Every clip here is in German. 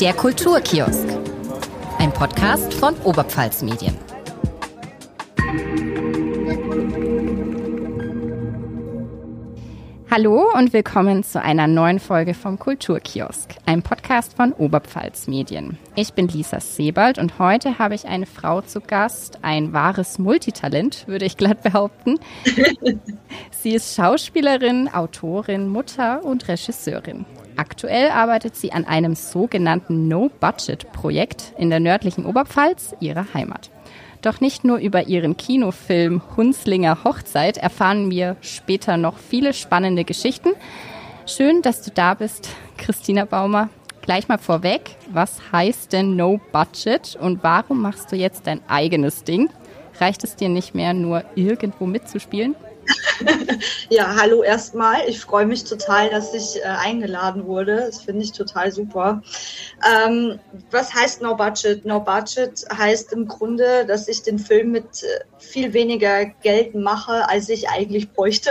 Der Kulturkiosk. Ein Podcast von Oberpfalz Medien. Hallo und willkommen zu einer neuen Folge vom Kulturkiosk, einem Podcast von Oberpfalz Medien. Ich bin Lisa Sebald und heute habe ich eine Frau zu Gast, ein wahres Multitalent, würde ich glatt behaupten. sie ist Schauspielerin, Autorin, Mutter und Regisseurin. Aktuell arbeitet sie an einem sogenannten No-Budget-Projekt in der nördlichen Oberpfalz, ihrer Heimat. Doch nicht nur über ihren Kinofilm Hunslinger Hochzeit erfahren wir später noch viele spannende Geschichten. Schön, dass du da bist, Christina Baumer. Gleich mal vorweg, was heißt denn No Budget und warum machst du jetzt dein eigenes Ding? Reicht es dir nicht mehr, nur irgendwo mitzuspielen? Ja, hallo erstmal. Ich freue mich total, dass ich äh, eingeladen wurde. Das finde ich total super. Ähm, was heißt No Budget? No Budget heißt im Grunde, dass ich den Film mit äh, viel weniger Geld mache, als ich eigentlich bräuchte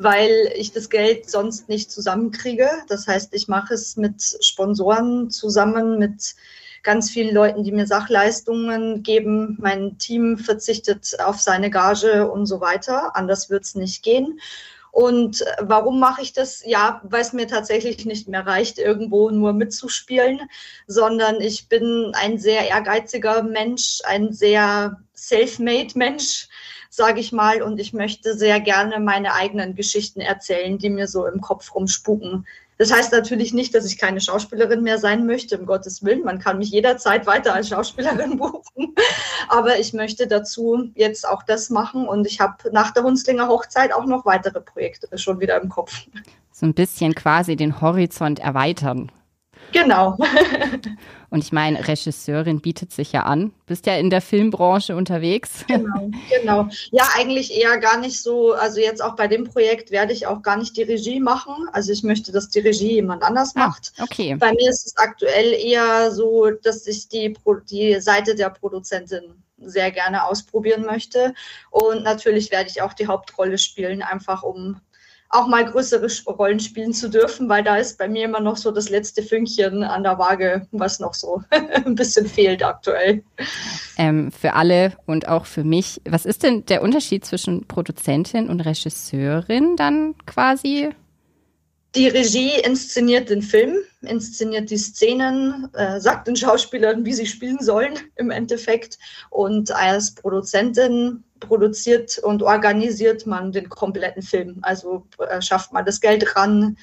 weil ich das Geld sonst nicht zusammenkriege. Das heißt, ich mache es mit Sponsoren zusammen, mit ganz vielen Leuten, die mir Sachleistungen geben. Mein Team verzichtet auf seine Gage und so weiter. Anders wird es nicht gehen. Und warum mache ich das? Ja, weil es mir tatsächlich nicht mehr reicht, irgendwo nur mitzuspielen, sondern ich bin ein sehr ehrgeiziger Mensch, ein sehr self-made Mensch, sage ich mal. Und ich möchte sehr gerne meine eigenen Geschichten erzählen, die mir so im Kopf rumspuken. Das heißt natürlich nicht, dass ich keine Schauspielerin mehr sein möchte, um Gottes Willen. Man kann mich jederzeit weiter als Schauspielerin buchen. Aber ich möchte dazu jetzt auch das machen und ich habe nach der Hunslinger Hochzeit auch noch weitere Projekte schon wieder im Kopf. So ein bisschen quasi den Horizont erweitern. Genau. Und ich meine, Regisseurin bietet sich ja an. Bist ja in der Filmbranche unterwegs. Genau, genau. Ja, eigentlich eher gar nicht so. Also jetzt auch bei dem Projekt werde ich auch gar nicht die Regie machen. Also ich möchte, dass die Regie jemand anders ah, macht. Okay. Bei mir ist es aktuell eher so, dass ich die, die Seite der Produzentin sehr gerne ausprobieren möchte. Und natürlich werde ich auch die Hauptrolle spielen, einfach um auch mal größere Rollen spielen zu dürfen, weil da ist bei mir immer noch so das letzte Fünkchen an der Waage, was noch so ein bisschen fehlt aktuell. Ähm, für alle und auch für mich, was ist denn der Unterschied zwischen Produzentin und Regisseurin dann quasi? Die Regie inszeniert den Film, inszeniert die Szenen, äh, sagt den Schauspielern, wie sie spielen sollen im Endeffekt. Und als Produzentin produziert und organisiert man den kompletten Film. Also äh, schafft man das Geld ran,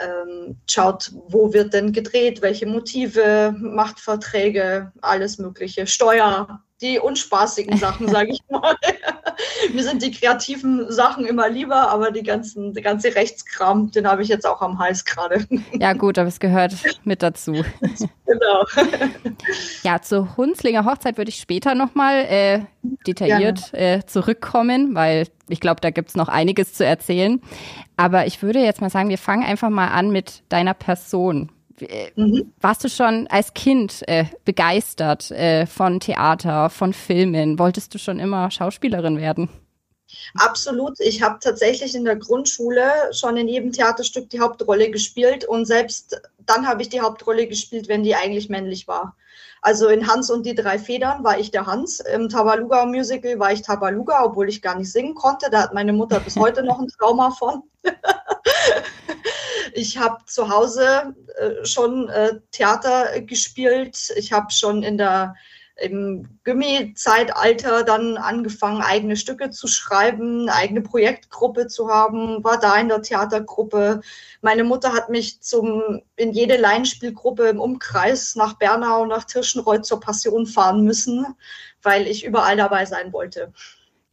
ähm, schaut, wo wird denn gedreht, welche Motive, macht Verträge, alles Mögliche, Steuer, die unspaßigen Sachen, sage ich mal. Mir sind die kreativen Sachen immer lieber, aber die ganzen, der ganze Rechtskram, den habe ich jetzt auch am Hals gerade. Ja, gut, aber es gehört mit dazu. Genau. Ja, zur Hunslinger Hochzeit würde ich später nochmal äh, detailliert äh, zurückkommen, weil ich glaube, da gibt es noch einiges zu erzählen. Aber ich würde jetzt mal sagen, wir fangen einfach mal an mit deiner Person. Äh, mhm. Warst du schon als Kind äh, begeistert äh, von Theater, von Filmen? Wolltest du schon immer Schauspielerin werden? Absolut. Ich habe tatsächlich in der Grundschule schon in jedem Theaterstück die Hauptrolle gespielt und selbst dann habe ich die Hauptrolle gespielt, wenn die eigentlich männlich war. Also in Hans und die drei Federn war ich der Hans. Im Tabaluga Musical war ich Tabaluga, obwohl ich gar nicht singen konnte. Da hat meine Mutter bis heute noch ein Trauma von. ich habe zu Hause äh, schon äh, Theater gespielt. Ich habe schon in der im Gimmi-Zeitalter dann angefangen, eigene Stücke zu schreiben, eigene Projektgruppe zu haben, war da in der Theatergruppe. Meine Mutter hat mich zum, in jede Laienspielgruppe im Umkreis nach Bernau, nach Tirschenreuth zur Passion fahren müssen, weil ich überall dabei sein wollte.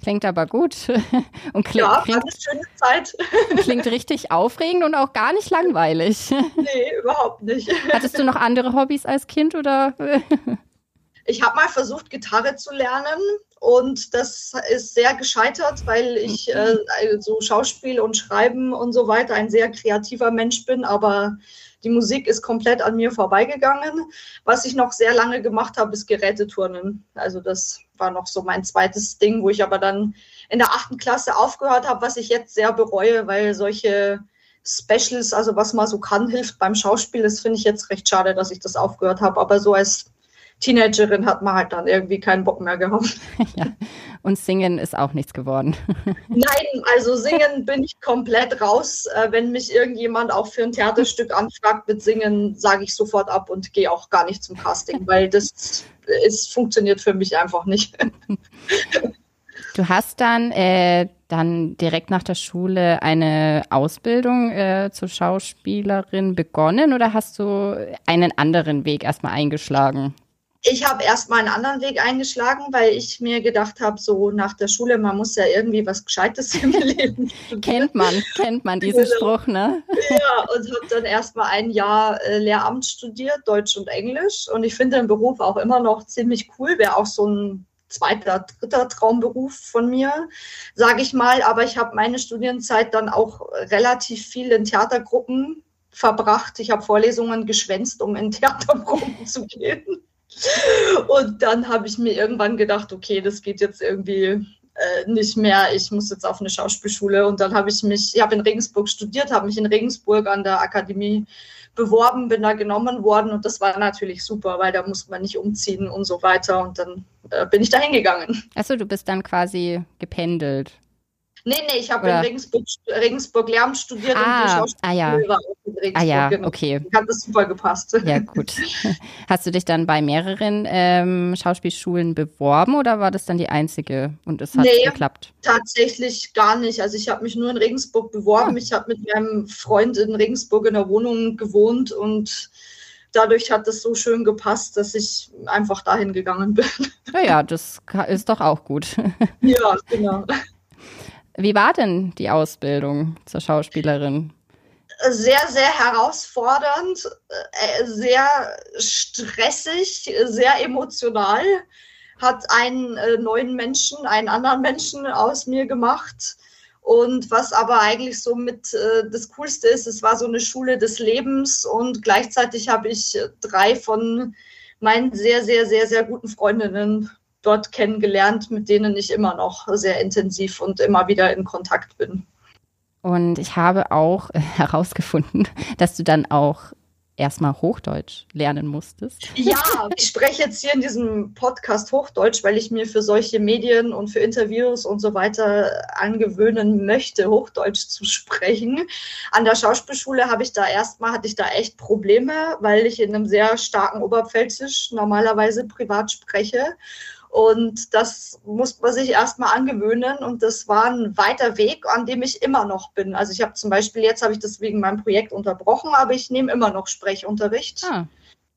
Klingt aber gut. Und klingt, ja, klingt, eine schöne Zeit. Klingt richtig aufregend und auch gar nicht langweilig. Nee, überhaupt nicht. Hattest du noch andere Hobbys als Kind oder? Ich habe mal versucht, Gitarre zu lernen und das ist sehr gescheitert, weil ich äh, so Schauspiel und Schreiben und so weiter ein sehr kreativer Mensch bin, aber die Musik ist komplett an mir vorbeigegangen. Was ich noch sehr lange gemacht habe, ist Geräteturnen. Also das war noch so mein zweites Ding, wo ich aber dann in der achten Klasse aufgehört habe, was ich jetzt sehr bereue, weil solche Specials, also was man so kann, hilft beim Schauspiel. Das finde ich jetzt recht schade, dass ich das aufgehört habe. Aber so als Teenagerin hat man halt dann irgendwie keinen Bock mehr gehabt. Ja, und singen ist auch nichts geworden. Nein, also singen bin ich komplett raus. Äh, wenn mich irgendjemand auch für ein Theaterstück anfragt mit Singen, sage ich sofort ab und gehe auch gar nicht zum Casting, weil das ist, funktioniert für mich einfach nicht. Du hast dann, äh, dann direkt nach der Schule eine Ausbildung äh, zur Schauspielerin begonnen oder hast du einen anderen Weg erstmal eingeschlagen? Ich habe erstmal einen anderen Weg eingeschlagen, weil ich mir gedacht habe, so nach der Schule, man muss ja irgendwie was Gescheites im Leben. kennt man, kennt man diesen genau. Spruch, ne? Ja, und habe dann erstmal ein Jahr äh, Lehramt studiert, Deutsch und Englisch. Und ich finde den Beruf auch immer noch ziemlich cool, wäre auch so ein zweiter, dritter Traumberuf von mir, sage ich mal. Aber ich habe meine Studienzeit dann auch relativ viel in Theatergruppen verbracht. Ich habe Vorlesungen geschwänzt, um in Theatergruppen zu gehen. Und dann habe ich mir irgendwann gedacht, okay, das geht jetzt irgendwie äh, nicht mehr. Ich muss jetzt auf eine Schauspielschule. Und dann habe ich mich, ich habe in Regensburg studiert, habe mich in Regensburg an der Akademie beworben, bin da genommen worden und das war natürlich super, weil da muss man nicht umziehen und so weiter. Und dann äh, bin ich da hingegangen. Achso, du bist dann quasi gependelt. Nee, nee, ich habe in Regensburg, Regensburg Lärm studiert ah, und ah, ja. war in Regensburg. Ah ja, genau. okay. Hat das super gepasst. Ja, gut. Hast du dich dann bei mehreren ähm, Schauspielschulen beworben oder war das dann die einzige und es hat nee, geklappt? tatsächlich gar nicht. Also ich habe mich nur in Regensburg beworben. Ah. Ich habe mit meinem Freund in Regensburg in der Wohnung gewohnt und dadurch hat es so schön gepasst, dass ich einfach dahin gegangen bin. Naja, das ist doch auch gut. Ja, genau. Wie war denn die Ausbildung zur Schauspielerin? Sehr, sehr herausfordernd, äh, sehr stressig, sehr emotional. Hat einen äh, neuen Menschen, einen anderen Menschen aus mir gemacht. Und was aber eigentlich so mit äh, das Coolste ist, es war so eine Schule des Lebens und gleichzeitig habe ich drei von meinen sehr, sehr, sehr, sehr guten Freundinnen dort kennengelernt, mit denen ich immer noch sehr intensiv und immer wieder in Kontakt bin. Und ich habe auch herausgefunden, dass du dann auch erstmal Hochdeutsch lernen musstest. Ja, ich spreche jetzt hier in diesem Podcast Hochdeutsch, weil ich mir für solche Medien und für Interviews und so weiter angewöhnen möchte, Hochdeutsch zu sprechen. An der Schauspielschule habe ich da erstmal, hatte ich da echt Probleme, weil ich in einem sehr starken Oberpfälzisch normalerweise privat spreche. Und das muss man sich erstmal angewöhnen. Und das war ein weiter Weg, an dem ich immer noch bin. Also ich habe zum Beispiel, jetzt habe ich das wegen meinem Projekt unterbrochen, aber ich nehme immer noch Sprechunterricht. Ah.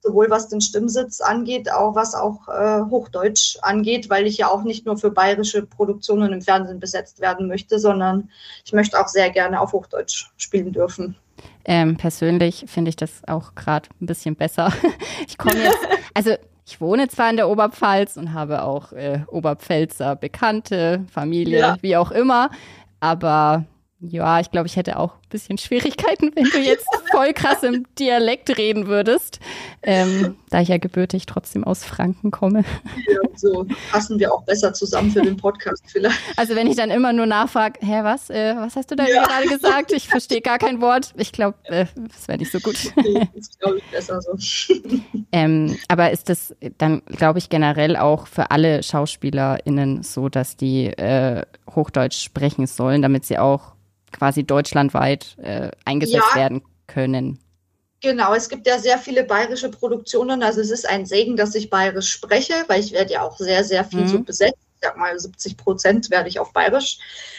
Sowohl was den Stimmsitz angeht, auch was auch äh, Hochdeutsch angeht, weil ich ja auch nicht nur für bayerische Produktionen im Fernsehen besetzt werden möchte, sondern ich möchte auch sehr gerne auf Hochdeutsch spielen dürfen. Ähm, persönlich finde ich das auch gerade ein bisschen besser. Ich komme jetzt, also ich wohne zwar in der Oberpfalz und habe auch äh, Oberpfälzer Bekannte, Familie, ja. wie auch immer, aber ja, ich glaube, ich hätte auch bisschen Schwierigkeiten, wenn du jetzt voll krass im Dialekt reden würdest, ähm, da ich ja gebürtig trotzdem aus Franken komme. Ja, so passen wir auch besser zusammen für den Podcast vielleicht. Also wenn ich dann immer nur nachfrage, hä, was, äh, was hast du da ja. gerade gesagt? Ich verstehe gar kein Wort. Ich glaube, äh, das wäre nicht so gut. Nee, das glaube ich besser so. ähm, aber ist das dann, glaube ich, generell auch für alle SchauspielerInnen so, dass die äh, Hochdeutsch sprechen sollen, damit sie auch quasi deutschlandweit äh, eingesetzt ja. werden können. Genau, es gibt ja sehr viele bayerische Produktionen. Also es ist ein Segen, dass ich bayerisch spreche, weil ich werde ja auch sehr, sehr viel mhm. so besetzt. Ich sag mal, 70 Prozent werde ich auf bayerisch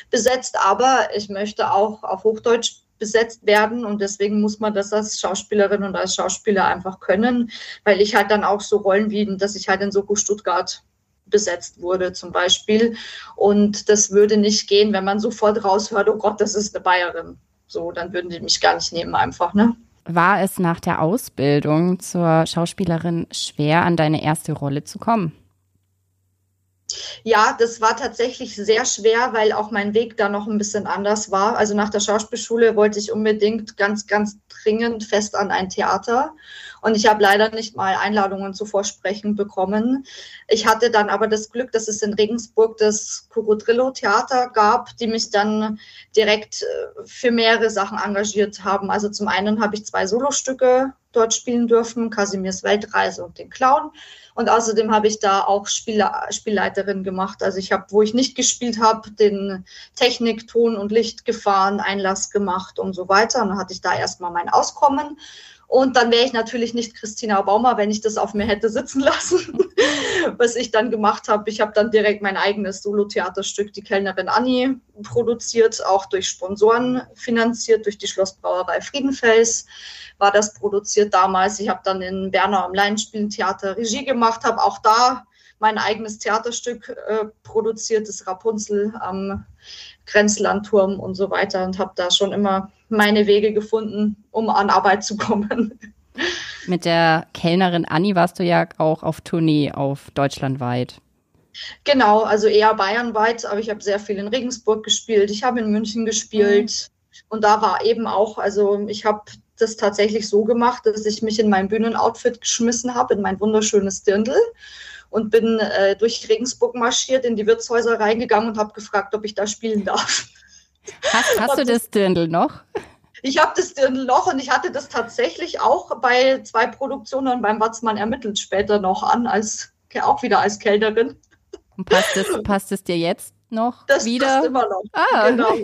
besetzt, aber ich möchte auch auf Hochdeutsch besetzt werden und deswegen muss man das als Schauspielerin und als Schauspieler einfach können, weil ich halt dann auch so Rollen wie, dass ich halt in Soko Stuttgart besetzt wurde zum Beispiel. Und das würde nicht gehen, wenn man sofort raushört, oh Gott, das ist eine Bayerin. So, dann würden die mich gar nicht nehmen einfach, ne? War es nach der Ausbildung zur Schauspielerin schwer, an deine erste Rolle zu kommen? Ja, das war tatsächlich sehr schwer, weil auch mein Weg da noch ein bisschen anders war. Also nach der Schauspielschule wollte ich unbedingt ganz, ganz dringend fest an ein Theater. Und ich habe leider nicht mal Einladungen zu Vorsprechen bekommen. Ich hatte dann aber das Glück, dass es in Regensburg das Cocodrillo-Theater gab, die mich dann direkt äh, für mehrere Sachen engagiert haben. Also zum einen habe ich zwei Solostücke dort spielen dürfen, Casimirs Weltreise und den Clown. Und außerdem habe ich da auch Spiel Spielleiterin gemacht. Also ich habe, wo ich nicht gespielt habe, den Technik, Ton und Licht gefahren, Einlass gemacht und so weiter. Und dann hatte ich da erstmal mein Auskommen. Und dann wäre ich natürlich nicht Christina Baumer, wenn ich das auf mir hätte sitzen lassen, was ich dann gemacht habe. Ich habe dann direkt mein eigenes Solo-Theaterstück, Die Kellnerin Annie, produziert, auch durch Sponsoren finanziert, durch die Schlossbrauerei Friedenfels war das produziert damals. Ich habe dann in Berner am Laienspielentheater Regie gemacht, habe auch da mein eigenes Theaterstück äh, produziert, das Rapunzel am Grenzlandturm und so weiter und habe da schon immer meine Wege gefunden, um an Arbeit zu kommen. Mit der Kellnerin Anni warst du ja auch auf Tournee auf deutschlandweit. Genau, also eher bayernweit, aber ich habe sehr viel in Regensburg gespielt. Ich habe in München gespielt mhm. und da war eben auch, also ich habe das tatsächlich so gemacht, dass ich mich in mein Bühnenoutfit geschmissen habe, in mein wunderschönes Dirndl und bin äh, durch Regensburg marschiert, in die Wirtshäuser reingegangen und habe gefragt, ob ich da spielen darf. Hast, hast du das Dirndl noch? Ich habe das Dirndl noch und ich hatte das tatsächlich auch bei zwei Produktionen beim Watzmann ermittelt später noch an, als auch wieder als Kellnerin. Und passt es, passt es dir jetzt noch das wieder? passt immer noch. Ah. Genau.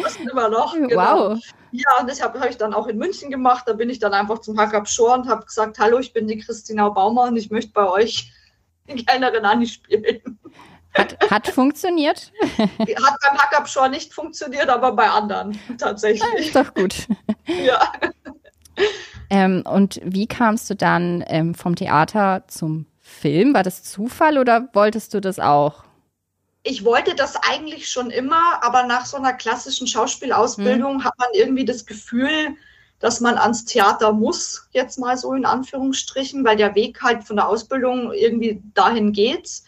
Passt immer noch. Genau. Wow. Ja, und das habe hab ich dann auch in München gemacht. Da bin ich dann einfach zum Hackab Shore und habe gesagt, hallo, ich bin die Christina Baumer und ich möchte bei euch Kellnerin Anni spielen. Hat, hat funktioniert? Hat beim Hackab Shore nicht funktioniert, aber bei anderen tatsächlich. Ist doch gut. Ja. Ähm, und wie kamst du dann ähm, vom Theater zum Film? War das Zufall oder wolltest du das auch? ich wollte das eigentlich schon immer, aber nach so einer klassischen Schauspielausbildung mhm. hat man irgendwie das Gefühl, dass man ans Theater muss, jetzt mal so in Anführungsstrichen, weil der Weg halt von der Ausbildung irgendwie dahin geht.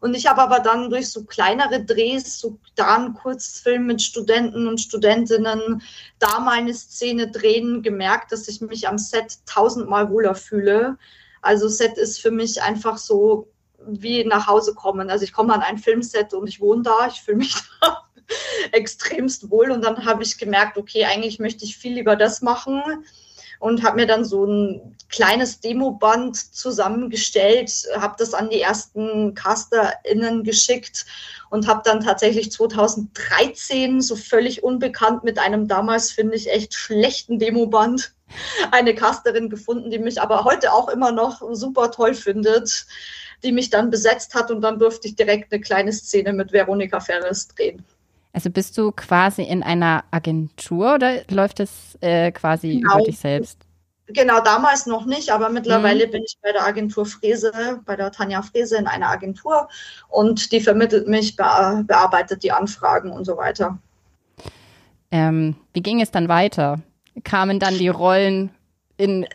Und ich habe aber dann durch so kleinere Drehs, so da ein Kurzfilm mit Studenten und Studentinnen, da mal eine Szene drehen, gemerkt, dass ich mich am Set tausendmal wohler fühle. Also Set ist für mich einfach so wie nach Hause kommen. Also ich komme an ein Filmset und ich wohne da, ich fühle mich da extremst wohl. Und dann habe ich gemerkt, okay, eigentlich möchte ich viel lieber das machen. Und habe mir dann so ein kleines Demoband zusammengestellt, habe das an die ersten CasterInnen geschickt und habe dann tatsächlich 2013 so völlig unbekannt mit einem damals, finde ich, echt schlechten Demoband eine Casterin gefunden, die mich aber heute auch immer noch super toll findet die mich dann besetzt hat. Und dann durfte ich direkt eine kleine Szene mit Veronika Ferres drehen. Also bist du quasi in einer Agentur oder läuft es äh, quasi genau. über dich selbst? Genau, damals noch nicht, aber mittlerweile mhm. bin ich bei der Agentur Frese, bei der Tanja Frese in einer Agentur und die vermittelt mich, bearbeitet die Anfragen und so weiter. Ähm, wie ging es dann weiter? Kamen dann die Rollen in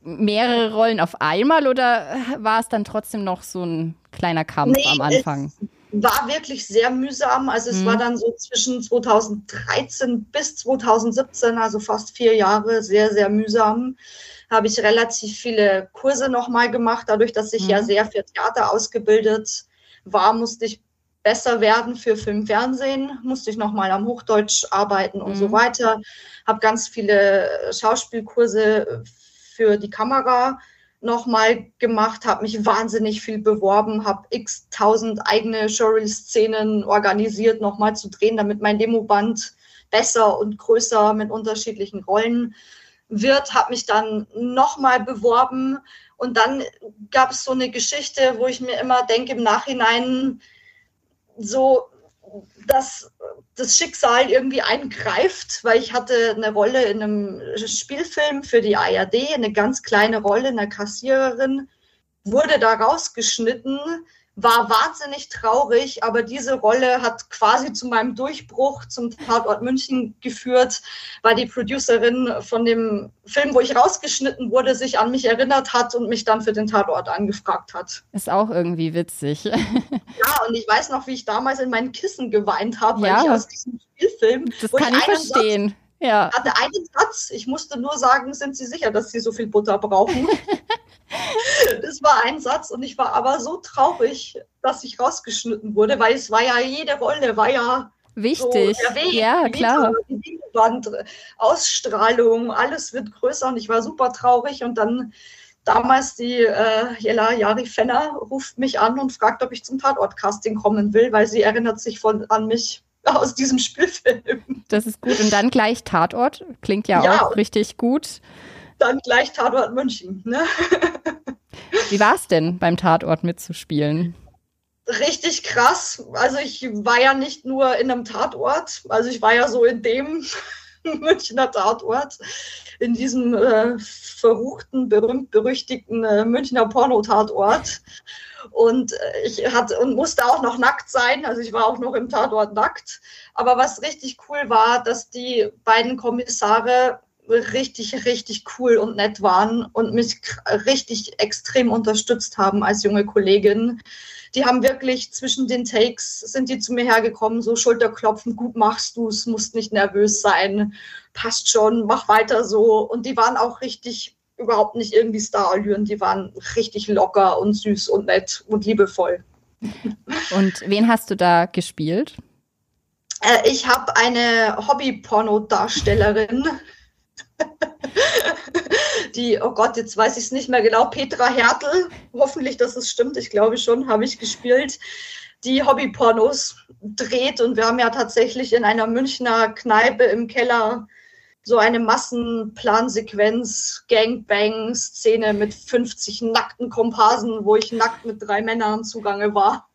mehrere Rollen auf einmal oder war es dann trotzdem noch so ein kleiner Kampf nee, am Anfang? War wirklich sehr mühsam. Also es mhm. war dann so zwischen 2013 bis 2017, also fast vier Jahre, sehr, sehr mühsam. Habe ich relativ viele Kurse nochmal gemacht. Dadurch, dass ich mhm. ja sehr für Theater ausgebildet war, musste ich besser werden für Film, Fernsehen, musste ich nochmal am Hochdeutsch arbeiten und mhm. so weiter. Habe ganz viele Schauspielkurse für die Kamera nochmal gemacht, habe mich wahnsinnig viel beworben, habe x tausend eigene Showreel-Szenen organisiert, nochmal zu drehen, damit mein Demoband besser und größer mit unterschiedlichen Rollen wird, habe mich dann nochmal beworben. Und dann gab es so eine Geschichte, wo ich mir immer denke im Nachhinein, so, dass das Schicksal irgendwie eingreift, weil ich hatte eine Rolle in einem Spielfilm für die ARD, eine ganz kleine Rolle, eine Kassiererin, wurde da rausgeschnitten war wahnsinnig traurig, aber diese Rolle hat quasi zu meinem Durchbruch zum Tatort München geführt, weil die Producerin von dem Film, wo ich rausgeschnitten wurde, sich an mich erinnert hat und mich dann für den Tatort angefragt hat. Ist auch irgendwie witzig. ja, und ich weiß noch, wie ich damals in meinen Kissen geweint habe, ja. weil ich aus diesem Spielfilm. Das kann ich verstehen. Satz, Ja. Hatte einen Satz. Ich musste nur sagen, sind Sie sicher, dass Sie so viel Butter brauchen? das war ein Satz und ich war aber so traurig, dass ich rausgeschnitten wurde, weil es war ja jede Rolle, war ja Wichtig. So Weg, ja, klar. Die Wand, Ausstrahlung, alles wird größer und ich war super traurig und dann damals die äh, Jella Jari Fenner ruft mich an und fragt, ob ich zum Tatortcasting kommen will, weil sie erinnert sich von, an mich aus diesem Spielfilm. Das ist gut. Und dann gleich Tatort. Klingt ja, ja auch richtig gut. Dann gleich Tatort München. Ne? Wie war es denn, beim Tatort mitzuspielen? Richtig krass. Also ich war ja nicht nur in einem Tatort, also ich war ja so in dem Münchner Tatort, in diesem äh, verruchten, berühmt-berüchtigten äh, Münchner Porno-Tatort. Und äh, ich hatte und musste auch noch nackt sein, also ich war auch noch im Tatort nackt. Aber was richtig cool war, dass die beiden Kommissare richtig, richtig cool und nett waren und mich richtig extrem unterstützt haben als junge Kollegin. Die haben wirklich zwischen den Takes, sind die zu mir hergekommen, so Schulterklopfen, gut machst du es, musst nicht nervös sein, passt schon, mach weiter so. Und die waren auch richtig überhaupt nicht irgendwie Starallüren, die waren richtig locker und süß und nett und liebevoll. Und wen hast du da gespielt? Äh, ich habe eine Hobby-Porno-Darstellerin die, oh Gott, jetzt weiß ich es nicht mehr genau, Petra Hertel, hoffentlich, dass es stimmt, ich glaube schon, habe ich gespielt, die Hobbypornos dreht und wir haben ja tatsächlich in einer Münchner Kneipe im Keller so eine Massenplansequenz, Gangbang-Szene mit 50 nackten Komparsen, wo ich nackt mit drei Männern zugange war.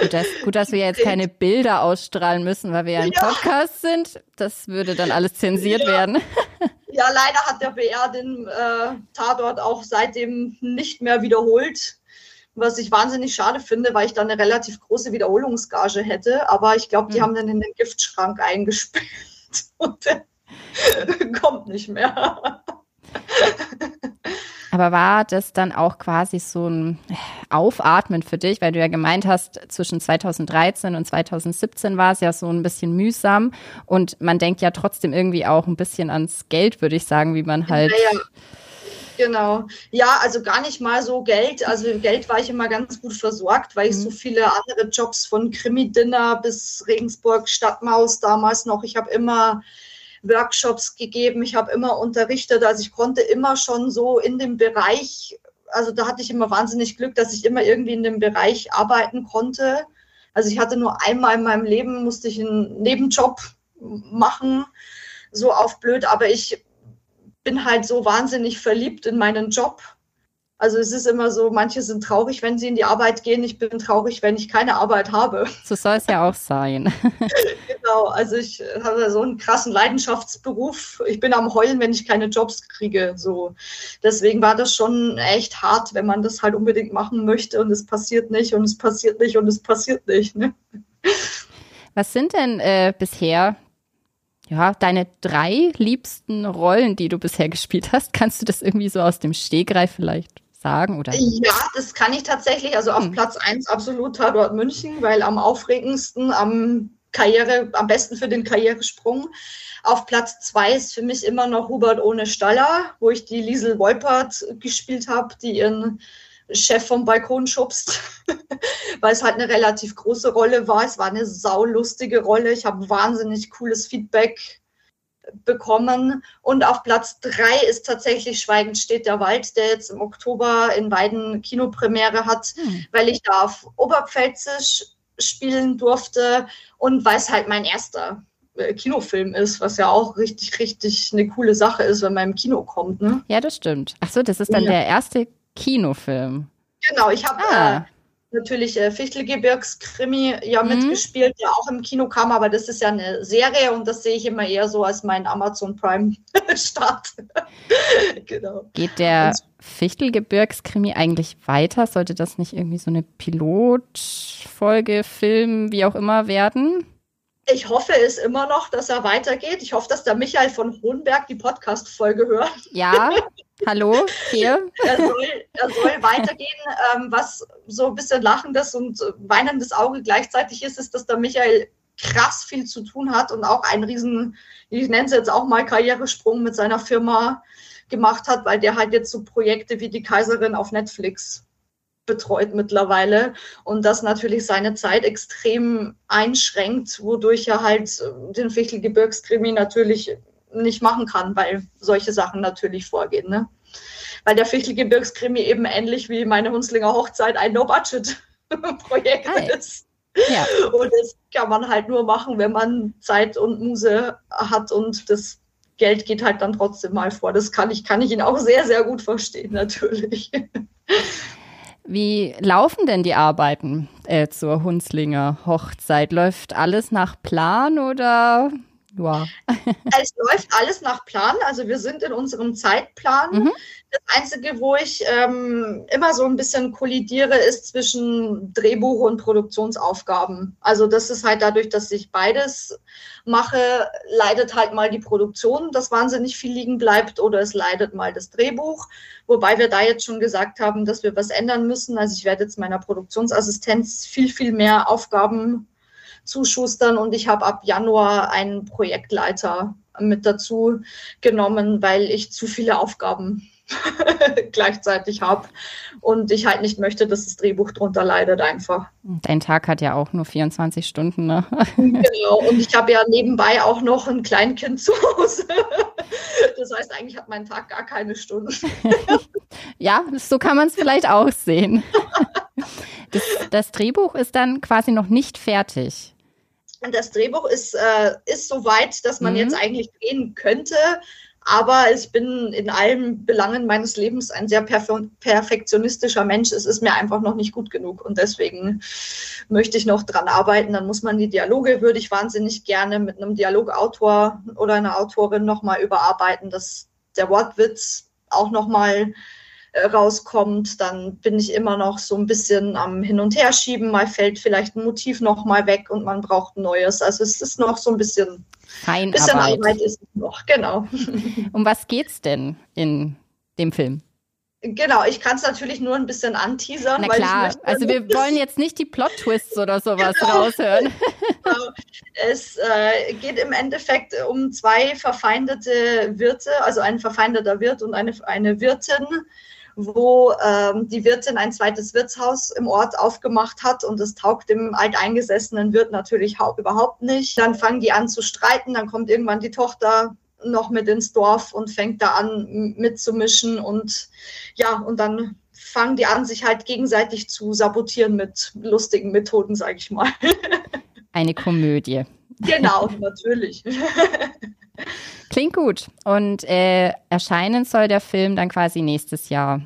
Gut dass, gut, dass wir jetzt keine Bilder ausstrahlen müssen, weil wir ja ein ja. Podcast sind. Das würde dann alles zensiert ja. werden. Ja, leider hat der BR den äh, Tatort auch seitdem nicht mehr wiederholt, was ich wahnsinnig schade finde, weil ich da eine relativ große Wiederholungsgage hätte. Aber ich glaube, die mhm. haben dann in den Giftschrank eingespielt und der kommt nicht mehr. Aber war das dann auch quasi so ein Aufatmen für dich, weil du ja gemeint hast, zwischen 2013 und 2017 war es ja so ein bisschen mühsam und man denkt ja trotzdem irgendwie auch ein bisschen ans Geld, würde ich sagen, wie man halt. Ja, ja. Genau. Ja, also gar nicht mal so Geld. Also Geld war ich immer ganz gut versorgt, weil ich mhm. so viele andere Jobs von Krimi-Dinner bis Regensburg Stadtmaus damals noch, ich habe immer Workshops gegeben, ich habe immer unterrichtet, also ich konnte immer schon so in dem Bereich, also da hatte ich immer wahnsinnig Glück, dass ich immer irgendwie in dem Bereich arbeiten konnte. Also ich hatte nur einmal in meinem Leben, musste ich einen Nebenjob machen, so auf blöd, aber ich bin halt so wahnsinnig verliebt in meinen Job also es ist immer so, manche sind traurig, wenn sie in die Arbeit gehen. Ich bin traurig, wenn ich keine Arbeit habe. So soll es ja auch sein. genau, also ich habe so einen krassen Leidenschaftsberuf. Ich bin am Heulen, wenn ich keine Jobs kriege. So. Deswegen war das schon echt hart, wenn man das halt unbedingt machen möchte und es passiert nicht und es passiert nicht und es passiert nicht. Ne? Was sind denn äh, bisher ja, deine drei liebsten Rollen, die du bisher gespielt hast? Kannst du das irgendwie so aus dem Stegreif vielleicht sagen? Oder? Ja, das kann ich tatsächlich. Also auf hm. Platz 1 absolut Tatort München, weil am aufregendsten, am Karriere, am besten für den Karrieresprung. Auf Platz 2 ist für mich immer noch Hubert ohne Staller, wo ich die Liesel Wolpert gespielt habe, die ihren Chef vom Balkon schubst, weil es halt eine relativ große Rolle war. Es war eine saulustige Rolle. Ich habe wahnsinnig cooles Feedback bekommen. Und auf Platz drei ist tatsächlich Schweigend steht der Wald, der jetzt im Oktober in beiden Kinopremiere hat, hm. weil ich da auf Oberpfälzisch spielen durfte und weil es halt mein erster äh, Kinofilm ist, was ja auch richtig, richtig eine coole Sache ist, wenn man im Kino kommt. Ne? Ja, das stimmt. Ach so, das ist dann ja. der erste Kinofilm. Genau, ich habe ah. äh, natürlich äh, Fichtelgebirgskrimi ja mhm. mitgespielt, der auch im Kino kam, aber das ist ja eine Serie und das sehe ich immer eher so als mein Amazon Prime Start. genau. Geht der Fichtelgebirgskrimi eigentlich weiter? Sollte das nicht irgendwie so eine Pilotfolge, Film, wie auch immer werden? Ich hoffe es immer noch, dass er weitergeht. Ich hoffe, dass der Michael von Hohenberg die Podcast-Folge hört. Ja, hallo, hier. er, soll, er soll weitergehen. Ähm, was so ein bisschen lachendes und weinendes Auge gleichzeitig ist, ist, dass der Michael krass viel zu tun hat und auch einen riesen, ich nenne es jetzt auch mal Karrieresprung mit seiner Firma gemacht hat, weil der halt jetzt so Projekte wie die Kaiserin auf Netflix betreut mittlerweile und das natürlich seine Zeit extrem einschränkt, wodurch er halt den Fichtelgebirgskrimi natürlich nicht machen kann, weil solche Sachen natürlich vorgehen. Ne? Weil der Fichtelgebirgskrimi eben ähnlich wie meine Hunslinger Hochzeit ein No-Budget-Projekt ist. Ja. Und das kann man halt nur machen, wenn man Zeit und Muse hat und das Geld geht halt dann trotzdem mal vor. Das kann ich, kann ich ihn auch sehr, sehr gut verstehen, natürlich. Wie laufen denn die Arbeiten äh, zur Hunslinger Hochzeit? Läuft alles nach Plan oder ja. es läuft alles nach Plan. Also wir sind in unserem Zeitplan. Mhm. Das Einzige, wo ich ähm, immer so ein bisschen kollidiere, ist zwischen Drehbuch und Produktionsaufgaben. Also das ist halt dadurch, dass ich beides mache, leidet halt mal die Produktion, dass wahnsinnig viel liegen bleibt, oder es leidet mal das Drehbuch. Wobei wir da jetzt schon gesagt haben, dass wir was ändern müssen. Also ich werde jetzt meiner Produktionsassistenz viel, viel mehr Aufgaben zuschustern und ich habe ab Januar einen Projektleiter mit dazu genommen, weil ich zu viele Aufgaben gleichzeitig habe und ich halt nicht möchte, dass das Drehbuch drunter leidet einfach. Dein Tag hat ja auch nur 24 Stunden, ne? genau, und ich habe ja nebenbei auch noch ein Kleinkind zu Hause. Das heißt, eigentlich hat mein Tag gar keine Stunden. ja, so kann man es vielleicht auch sehen. Das, das Drehbuch ist dann quasi noch nicht fertig. Und das Drehbuch ist, äh, ist so weit, dass man mhm. jetzt eigentlich drehen könnte. Aber ich bin in allen Belangen meines Lebens ein sehr perfe perfektionistischer Mensch. Es ist mir einfach noch nicht gut genug. Und deswegen möchte ich noch dran arbeiten. Dann muss man die Dialoge, würde ich wahnsinnig gerne mit einem Dialogautor oder einer Autorin nochmal überarbeiten, dass der Wortwitz auch nochmal äh, rauskommt, dann bin ich immer noch so ein bisschen am Hin und Her schieben. Mal fällt vielleicht ein Motiv noch mal weg und man braucht ein neues. Also es ist noch so ein bisschen Feinarbeit. Bisschen Arbeit ist noch, genau. Um was geht's denn in dem Film? Genau, ich kann es natürlich nur ein bisschen anteasern. Na klar, also wir wollen jetzt nicht die Plot-Twists oder sowas genau. raushören. Es äh, geht im Endeffekt um zwei verfeindete Wirte, also ein verfeindeter Wirt und eine, eine Wirtin, wo ähm, die Wirtin ein zweites Wirtshaus im Ort aufgemacht hat und es taugt dem alteingesessenen Wirt natürlich überhaupt nicht. Dann fangen die an zu streiten, dann kommt irgendwann die Tochter noch mit ins Dorf und fängt da an mitzumischen und ja, und dann fangen die an, sich halt gegenseitig zu sabotieren mit lustigen Methoden, sage ich mal. Eine Komödie. Genau, natürlich. Klingt gut. Und äh, erscheinen soll der Film dann quasi nächstes Jahr.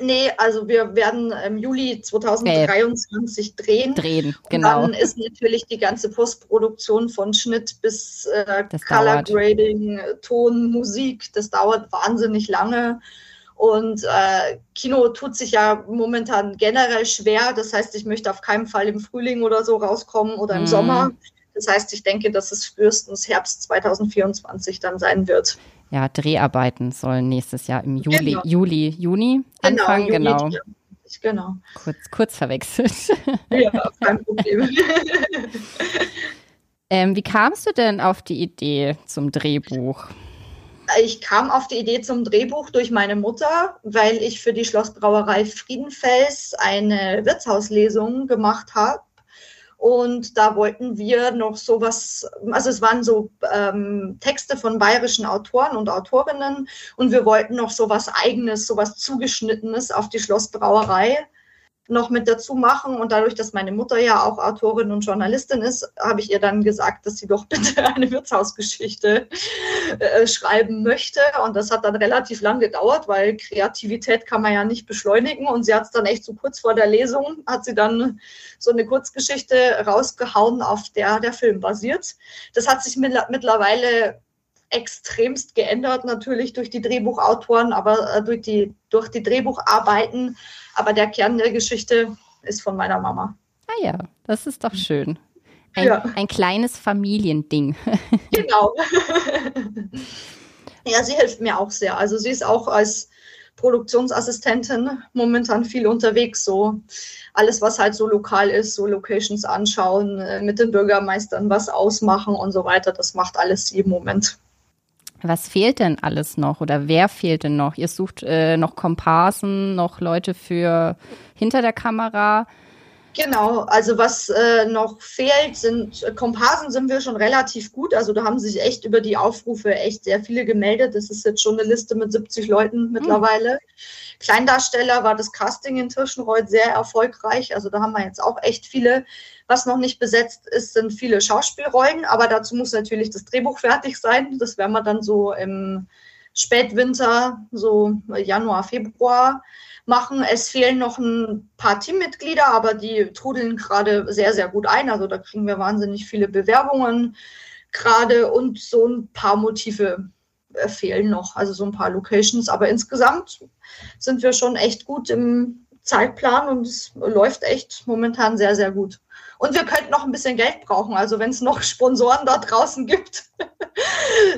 Nee, also wir werden im Juli 2023 äh, drehen. Drehen, genau. Und dann ist natürlich die ganze Postproduktion von Schnitt bis äh, Color dauert. Grading, Ton, Musik, das dauert wahnsinnig lange. Und äh, Kino tut sich ja momentan generell schwer. Das heißt, ich möchte auf keinen Fall im Frühling oder so rauskommen oder im mm. Sommer. Das heißt, ich denke, dass es frühestens Herbst 2024 dann sein wird. Ja, Dreharbeiten sollen nächstes Jahr im Juli, genau. Juli, Juni genau, anfangen. Genau. genau. Kurz, kurz verwechselt. Ja, kein Problem. ähm, wie kamst du denn auf die Idee zum Drehbuch? Ich kam auf die Idee zum Drehbuch durch meine Mutter, weil ich für die Schlossbrauerei Friedenfels eine Wirtshauslesung gemacht habe und da wollten wir noch sowas, also es waren so ähm, Texte von bayerischen Autoren und Autorinnen und wir wollten noch sowas eigenes, sowas zugeschnittenes auf die Schlossbrauerei noch mit dazu machen. Und dadurch, dass meine Mutter ja auch Autorin und Journalistin ist, habe ich ihr dann gesagt, dass sie doch bitte eine Wirtshausgeschichte äh, schreiben möchte. Und das hat dann relativ lang gedauert, weil Kreativität kann man ja nicht beschleunigen. Und sie hat es dann echt so kurz vor der Lesung, hat sie dann so eine Kurzgeschichte rausgehauen, auf der der Film basiert. Das hat sich mittlerweile extremst geändert, natürlich durch die Drehbuchautoren, aber äh, durch, die, durch die Drehbucharbeiten. Aber der Kern der Geschichte ist von meiner Mama. Ah ja, das ist doch schön. Ein, ja. ein kleines Familiending. genau. ja, sie hilft mir auch sehr. Also sie ist auch als Produktionsassistentin, momentan viel unterwegs, so alles, was halt so lokal ist, so Locations anschauen, äh, mit den Bürgermeistern was ausmachen und so weiter. Das macht alles sie im Moment. Was fehlt denn alles noch oder wer fehlt denn noch? Ihr sucht äh, noch Komparsen, noch Leute für hinter der Kamera. Genau, also was äh, noch fehlt, sind äh, Komparsen sind wir schon relativ gut. Also da haben sich echt über die Aufrufe echt sehr viele gemeldet. Das ist jetzt schon eine Liste mit 70 Leuten mittlerweile. Mhm. Kleindarsteller war das Casting in Tirschenreuth sehr erfolgreich. Also da haben wir jetzt auch echt viele. Was noch nicht besetzt ist, sind viele Schauspielrollen, aber dazu muss natürlich das Drehbuch fertig sein. Das werden wir dann so im Spätwinter, so Januar, Februar machen. Es fehlen noch ein paar Teammitglieder, aber die trudeln gerade sehr, sehr gut ein. Also da kriegen wir wahnsinnig viele Bewerbungen gerade und so ein paar Motive äh, fehlen noch, also so ein paar Locations. Aber insgesamt sind wir schon echt gut im Zeitplan und es läuft echt momentan sehr, sehr gut. Und wir könnten noch ein bisschen Geld brauchen. Also wenn es noch Sponsoren da draußen gibt,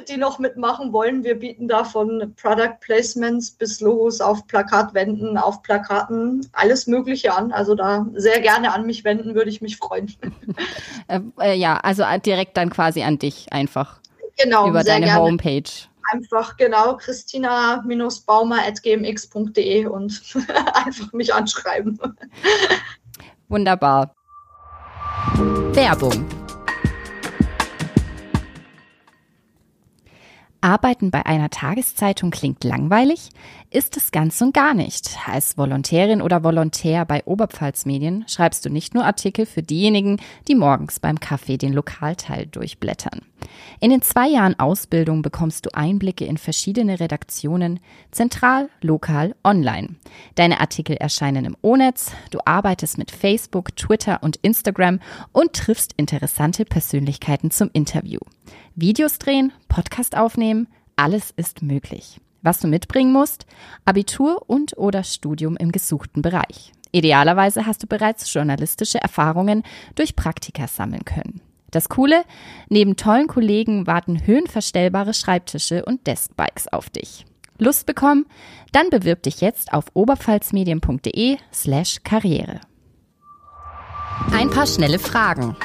die noch mitmachen wollen, wir bieten da von Product Placements bis Logos auf Plakatwänden, auf Plakaten, alles Mögliche an. Also da sehr gerne an mich wenden, würde ich mich freuen. äh, äh, ja, also direkt dann quasi an dich einfach. Genau. Über deine gerne. Homepage einfach genau christina-baumer.gmx.de und einfach mich anschreiben. Wunderbar. Werbung. Arbeiten bei einer Tageszeitung klingt langweilig? Ist es ganz und gar nicht. Als Volontärin oder Volontär bei Oberpfalz Medien schreibst du nicht nur Artikel für diejenigen, die morgens beim Kaffee den Lokalteil durchblättern. In den zwei Jahren Ausbildung bekommst du Einblicke in verschiedene Redaktionen, zentral, lokal, online. Deine Artikel erscheinen im O-Netz, du arbeitest mit Facebook, Twitter und Instagram und triffst interessante Persönlichkeiten zum Interview. Videos drehen, Podcast aufnehmen, alles ist möglich. Was du mitbringen musst? Abitur und oder Studium im gesuchten Bereich. Idealerweise hast du bereits journalistische Erfahrungen durch Praktika sammeln können. Das Coole, neben tollen Kollegen warten höhenverstellbare Schreibtische und Deskbikes auf dich. Lust bekommen? Dann bewirb dich jetzt auf oberpfalzmedien.de slash Karriere. Ein paar schnelle Fragen.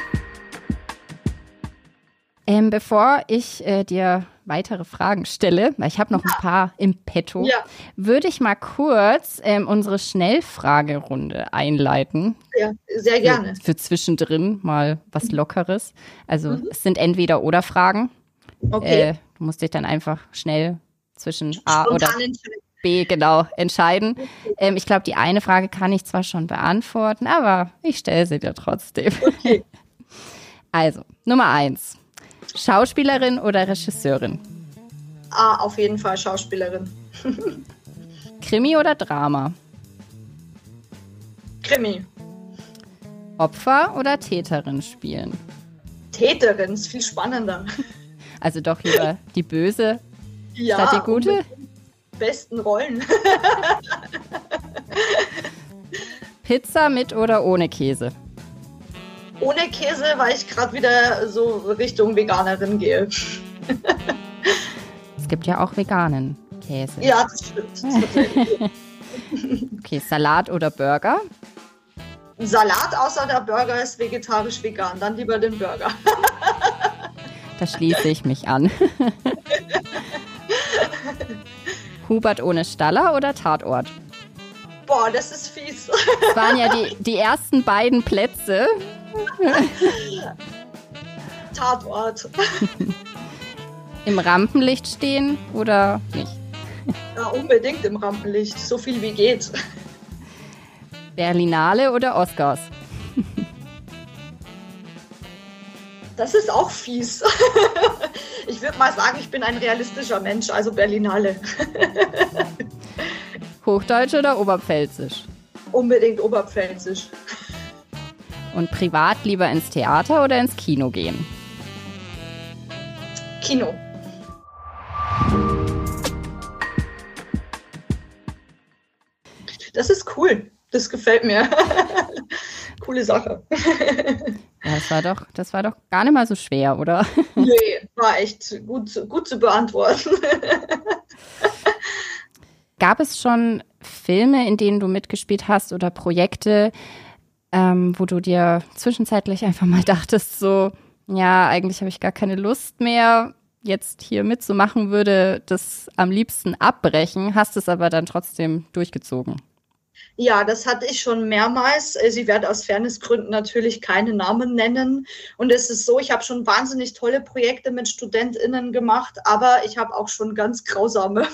Ähm, bevor ich äh, dir weitere Fragen stelle, weil ich habe noch ein paar im Petto, ja. würde ich mal kurz ähm, unsere Schnellfragerunde einleiten. Ja, sehr gerne. Für, für zwischendrin mal was mhm. Lockeres. Also mhm. es sind entweder oder Fragen. Okay. Äh, du musst dich dann einfach schnell zwischen A oder B genau entscheiden. Ähm, ich glaube, die eine Frage kann ich zwar schon beantworten, aber ich stelle sie dir trotzdem. Okay. Also, Nummer eins. Schauspielerin oder Regisseurin? Ah, auf jeden Fall Schauspielerin. Krimi oder Drama? Krimi. Opfer oder Täterin spielen? Täterin ist viel spannender. Also doch lieber die Böse ja, statt die Gute? Besten Rollen. Pizza mit oder ohne Käse? Ohne Käse, weil ich gerade wieder so Richtung Veganerin gehe. es gibt ja auch veganen Käse. Ja, das stimmt. okay, Salat oder Burger? Salat außer der Burger ist vegetarisch-vegan. Dann lieber den Burger. da schließe ich mich an. Hubert ohne Staller oder Tatort? Boah, das ist fies. Das waren ja die, die ersten beiden Plätze. Tatort. Im Rampenlicht stehen oder nicht? Ja, unbedingt im Rampenlicht. So viel wie geht. Berlinale oder Oscars? Das ist auch fies. Ich würde mal sagen, ich bin ein realistischer Mensch, also Berlinale. Hochdeutsch oder Oberpfälzisch? Unbedingt Oberpfälzisch. Und privat lieber ins Theater oder ins Kino gehen? Kino. Das ist cool. Das gefällt mir. Coole Sache. Ja, das war doch, das war doch gar nicht mal so schwer, oder? Nee, war echt gut, gut zu beantworten. Gab es schon Filme, in denen du mitgespielt hast oder Projekte, ähm, wo du dir zwischenzeitlich einfach mal dachtest, so, ja, eigentlich habe ich gar keine Lust mehr, jetzt hier mitzumachen, würde das am liebsten abbrechen, hast es aber dann trotzdem durchgezogen. Ja, das hatte ich schon mehrmals. Äh, sie werde aus Fairnessgründen natürlich keine Namen nennen. Und es ist so, ich habe schon wahnsinnig tolle Projekte mit StudentInnen gemacht, aber ich habe auch schon ganz grausame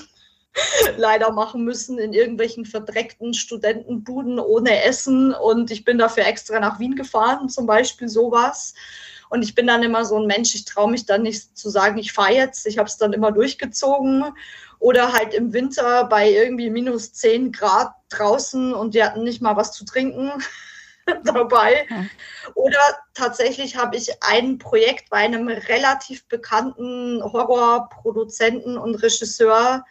leider machen müssen in irgendwelchen verdreckten Studentenbuden ohne Essen. Und ich bin dafür extra nach Wien gefahren, zum Beispiel sowas. Und ich bin dann immer so ein Mensch, ich traue mich dann nicht zu sagen, ich fahre jetzt. Ich habe es dann immer durchgezogen. Oder halt im Winter bei irgendwie minus 10 Grad draußen und die hatten nicht mal was zu trinken dabei. Oder tatsächlich habe ich ein Projekt bei einem relativ bekannten Horrorproduzenten und Regisseur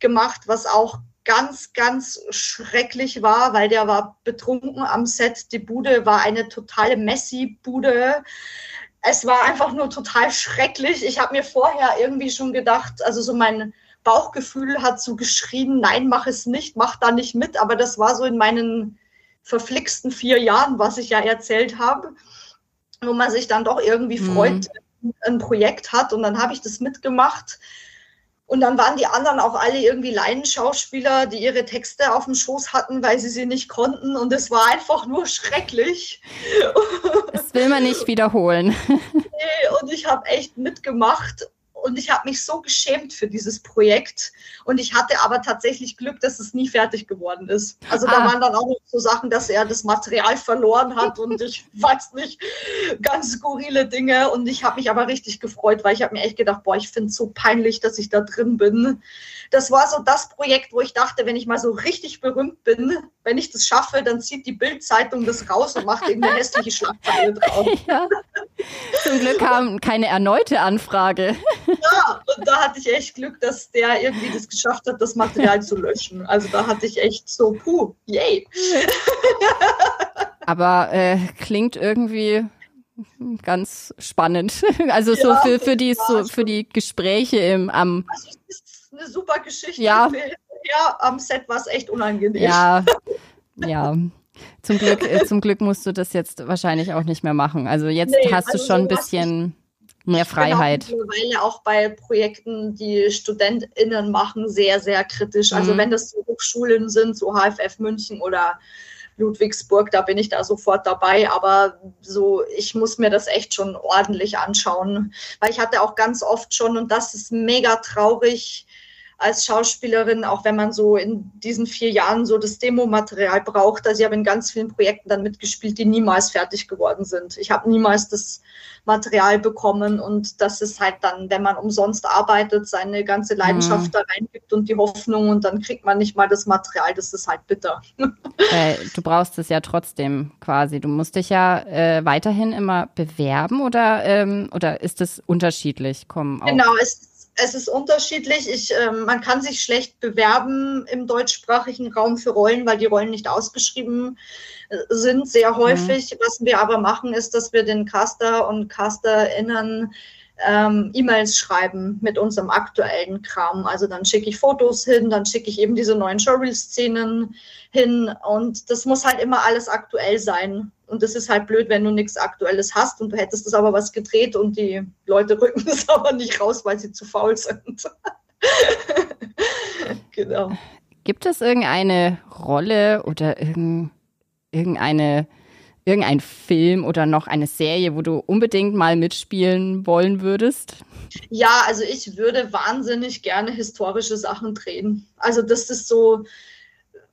gemacht, was auch ganz, ganz schrecklich war, weil der war betrunken am Set. Die Bude war eine totale Messi-Bude. Es war einfach nur total schrecklich. Ich habe mir vorher irgendwie schon gedacht, also so mein Bauchgefühl hat so geschrien, nein, mach es nicht, mach da nicht mit. Aber das war so in meinen verflixten vier Jahren, was ich ja erzählt habe, wo man sich dann doch irgendwie mhm. freut, ein Projekt hat. Und dann habe ich das mitgemacht und dann waren die anderen auch alle irgendwie Laienschauspieler, die ihre Texte auf dem Schoß hatten, weil sie sie nicht konnten. Und es war einfach nur schrecklich. Das will man nicht wiederholen. Nee, und ich habe echt mitgemacht und ich habe mich so geschämt für dieses Projekt. Und ich hatte aber tatsächlich Glück, dass es nie fertig geworden ist. Also ah. da waren dann auch so Sachen, dass er das Material verloren hat und ich weiß nicht, ganz skurrile Dinge. Und ich habe mich aber richtig gefreut, weil ich habe mir echt gedacht, boah, ich finde es so peinlich, dass ich da drin bin. Das war so das Projekt, wo ich dachte, wenn ich mal so richtig berühmt bin, wenn ich das schaffe, dann zieht die Bildzeitung das raus und macht irgendeine hässliche Schlagzeile drauf. Ja. Zum Glück kam keine erneute Anfrage. Ja, und da hatte ich echt Glück, dass der irgendwie das geschafft hat, das Material zu löschen. Also da hatte ich echt so, puh, yay. Aber äh, klingt irgendwie ganz spannend. Also so ja, für, für, die, so für die Gespräche im, am. Also es ist eine super Geschichte. Ja. ja, am Set war es echt unangenehm. Ja, ja. Zum Glück, äh, zum Glück musst du das jetzt wahrscheinlich auch nicht mehr machen. Also jetzt nee, hast du also schon ein bisschen mehr Freiheit. Ich bin auch mittlerweile auch bei Projekten, die StudentInnen machen, sehr, sehr kritisch. Also mhm. wenn das so Hochschulen sind, so HFF München oder Ludwigsburg, da bin ich da sofort dabei. Aber so, ich muss mir das echt schon ordentlich anschauen. Weil ich hatte auch ganz oft schon, und das ist mega traurig, als Schauspielerin, auch wenn man so in diesen vier Jahren so das Demomaterial braucht. Also ich habe in ganz vielen Projekten dann mitgespielt, die niemals fertig geworden sind. Ich habe niemals das Material bekommen und das ist halt dann, wenn man umsonst arbeitet, seine ganze Leidenschaft mhm. da reingibt und die Hoffnung und dann kriegt man nicht mal das Material, das ist halt bitter. Äh, du brauchst es ja trotzdem quasi. Du musst dich ja äh, weiterhin immer bewerben oder, ähm, oder ist es unterschiedlich? Kommen genau, es es ist unterschiedlich. Ich, äh, man kann sich schlecht bewerben im deutschsprachigen Raum für Rollen, weil die Rollen nicht ausgeschrieben äh, sind, sehr häufig. Mhm. Was wir aber machen, ist, dass wir den Caster und CasterInnen ähm, E-Mails schreiben mit unserem aktuellen Kram. Also dann schicke ich Fotos hin, dann schicke ich eben diese neuen Showreel-Szenen hin und das muss halt immer alles aktuell sein. Und das ist halt blöd, wenn du nichts Aktuelles hast und du hättest das aber was gedreht und die Leute rücken es aber nicht raus, weil sie zu faul sind. genau. Gibt es irgendeine Rolle oder irgendeine irgendein Film oder noch eine Serie, wo du unbedingt mal mitspielen wollen würdest? Ja, also ich würde wahnsinnig gerne historische Sachen drehen. Also das ist so,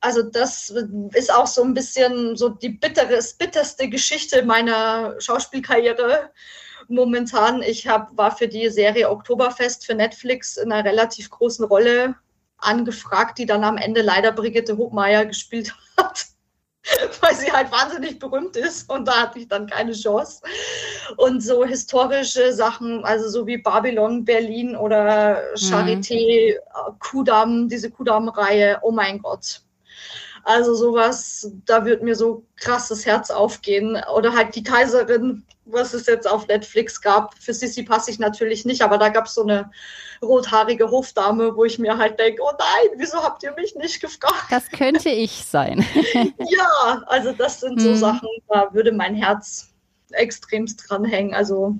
also das ist auch so ein bisschen so die bittere, bitterste Geschichte meiner Schauspielkarriere momentan. Ich hab, war für die Serie Oktoberfest für Netflix in einer relativ großen Rolle angefragt, die dann am Ende leider Brigitte Hochmeier gespielt hat. weil sie halt wahnsinnig berühmt ist und da hatte ich dann keine Chance. Und so historische Sachen, also so wie Babylon, Berlin oder Charité, mhm. Kudam, diese Kudam-Reihe, oh mein Gott. Also sowas, da wird mir so krasses Herz aufgehen. Oder halt die Kaiserin, was es jetzt auf Netflix gab. Für Sissy passe ich natürlich nicht, aber da gab es so eine rothaarige Hofdame, wo ich mir halt denke, oh nein, wieso habt ihr mich nicht gefragt? Das könnte ich sein. ja, also das sind so hm. Sachen, da würde mein Herz extremst dranhängen. Also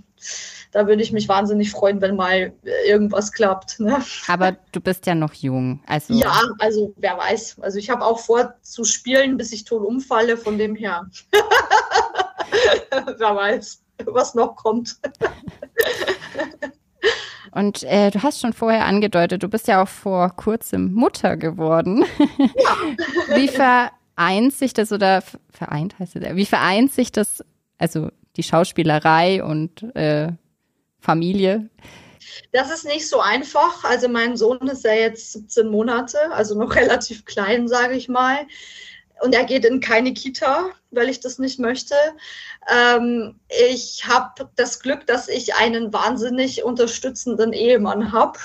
da würde ich mich wahnsinnig freuen, wenn mal irgendwas klappt. Ne? Aber du bist ja noch jung. Also ja, also wer weiß. Also ich habe auch vor zu spielen, bis ich tot umfalle, von dem her. wer weiß, was noch kommt. Und äh, du hast schon vorher angedeutet, du bist ja auch vor kurzem Mutter geworden. Ja. Wie vereint sich das oder vereint heißt es? Wie vereint sich das, also die Schauspielerei und äh, Familie? Das ist nicht so einfach. Also mein Sohn ist ja jetzt 17 Monate, also noch relativ klein, sage ich mal. Und er geht in keine Kita, weil ich das nicht möchte. Ähm, ich habe das Glück, dass ich einen wahnsinnig unterstützenden Ehemann habe,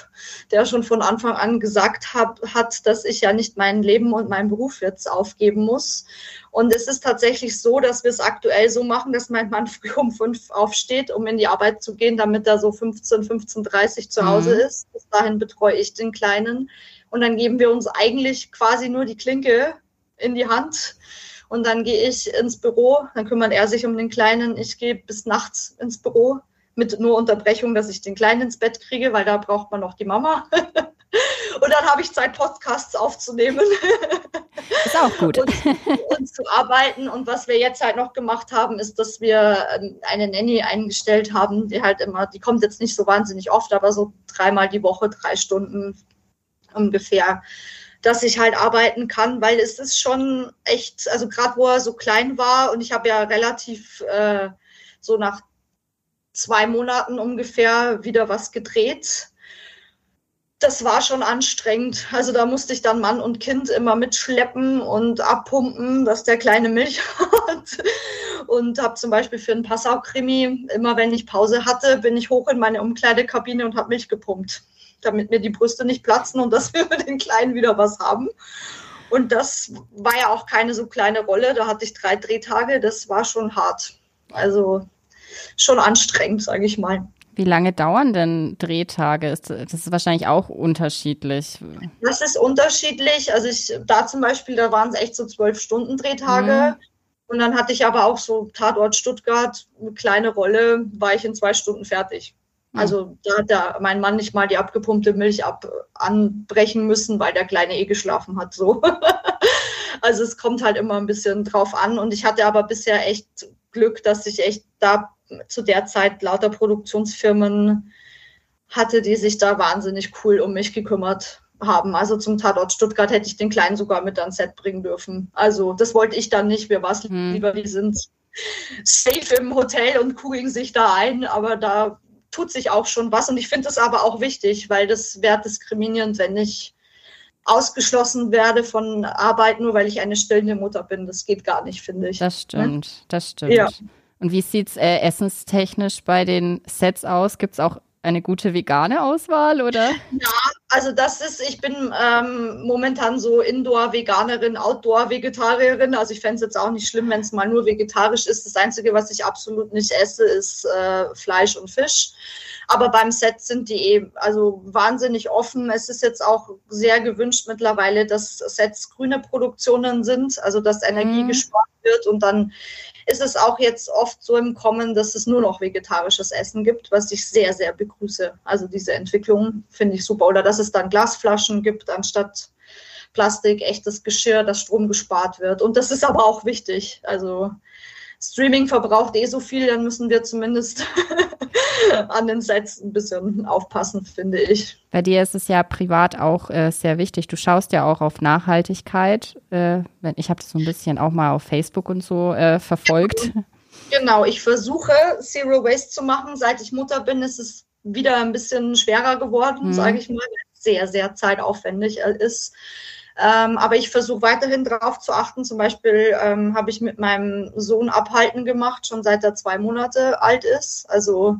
der schon von Anfang an gesagt hab, hat, dass ich ja nicht mein Leben und meinen Beruf jetzt aufgeben muss. Und es ist tatsächlich so, dass wir es aktuell so machen, dass mein Mann früh um fünf aufsteht, um in die Arbeit zu gehen, damit er so 15, 15.30 zu Hause mhm. ist. Bis dahin betreue ich den Kleinen. Und dann geben wir uns eigentlich quasi nur die Klinke in die Hand. Und dann gehe ich ins Büro, dann kümmert er sich um den Kleinen. Ich gehe bis nachts ins Büro mit nur Unterbrechung, dass ich den Kleinen ins Bett kriege, weil da braucht man noch die Mama. Und dann habe ich Zeit, Podcasts aufzunehmen. Ist auch gut. und, und, zu arbeiten. Und was wir jetzt halt noch gemacht haben, ist, dass wir ähm, eine Nanny eingestellt haben, die halt immer, die kommt jetzt nicht so wahnsinnig oft, aber so dreimal die Woche, drei Stunden ungefähr, dass ich halt arbeiten kann, weil es ist schon echt, also gerade wo er so klein war und ich habe ja relativ äh, so nach zwei Monaten ungefähr wieder was gedreht das war schon anstrengend. Also da musste ich dann Mann und Kind immer mitschleppen und abpumpen, dass der kleine Milch hat. Und habe zum Beispiel für einen Passau-Krimi, immer wenn ich Pause hatte, bin ich hoch in meine Umkleidekabine und habe Milch gepumpt, damit mir die Brüste nicht platzen und dass wir für den Kleinen wieder was haben. Und das war ja auch keine so kleine Rolle. Da hatte ich drei Drehtage. Das war schon hart. Also schon anstrengend, sage ich mal. Wie lange dauern denn Drehtage? Das ist wahrscheinlich auch unterschiedlich. Das ist unterschiedlich. Also ich, da zum Beispiel, da waren es echt so zwölf Stunden Drehtage. Mhm. Und dann hatte ich aber auch so Tatort Stuttgart, eine kleine Rolle, war ich in zwei Stunden fertig. Also da hat der, mein Mann nicht mal die abgepumpte Milch ab, anbrechen müssen, weil der Kleine eh geschlafen hat. So. also es kommt halt immer ein bisschen drauf an. Und ich hatte aber bisher echt Glück, dass ich echt da zu der Zeit lauter Produktionsfirmen hatte, die sich da wahnsinnig cool um mich gekümmert haben. Also zum Tatort Stuttgart hätte ich den Kleinen sogar mit ans Set bringen dürfen. Also das wollte ich dann nicht. Mir war es hm. lieber, die sind safe im Hotel und kugeln sich da ein, aber da tut sich auch schon was. Und ich finde es aber auch wichtig, weil das wäre diskriminierend, wenn ich ausgeschlossen werde von Arbeit, nur weil ich eine stillende Mutter bin. Das geht gar nicht, finde ich. Das stimmt, ne? das stimmt. Ja. Und wie sieht es äh, essenstechnisch bei den Sets aus? Gibt es auch eine gute vegane Auswahl oder? Ja, also das ist, ich bin ähm, momentan so Indoor-Veganerin, Outdoor-Vegetarierin. Also ich fände es jetzt auch nicht schlimm, wenn es mal nur vegetarisch ist. Das Einzige, was ich absolut nicht esse, ist äh, Fleisch und Fisch. Aber beim Set sind die eben also wahnsinnig offen. Es ist jetzt auch sehr gewünscht mittlerweile, dass Sets grüne Produktionen sind, also dass Energie mhm. gespart wird und dann ist es auch jetzt oft so im Kommen, dass es nur noch vegetarisches Essen gibt, was ich sehr, sehr begrüße. Also diese Entwicklung finde ich super. Oder dass es dann Glasflaschen gibt anstatt Plastik, echtes Geschirr, dass Strom gespart wird. Und das ist aber auch wichtig. Also Streaming verbraucht eh so viel, dann müssen wir zumindest an den Sets ein bisschen aufpassen, finde ich. Bei dir ist es ja privat auch äh, sehr wichtig. Du schaust ja auch auf Nachhaltigkeit. Äh, ich habe das so ein bisschen auch mal auf Facebook und so äh, verfolgt. Genau, ich versuche Zero Waste zu machen. Seit ich Mutter bin, ist es wieder ein bisschen schwerer geworden, mhm. sage ich mal, sehr, sehr zeitaufwendig ist. Ähm, aber ich versuche weiterhin darauf zu achten. Zum Beispiel ähm, habe ich mit meinem Sohn Abhalten gemacht, schon seit er zwei Monate alt ist. Also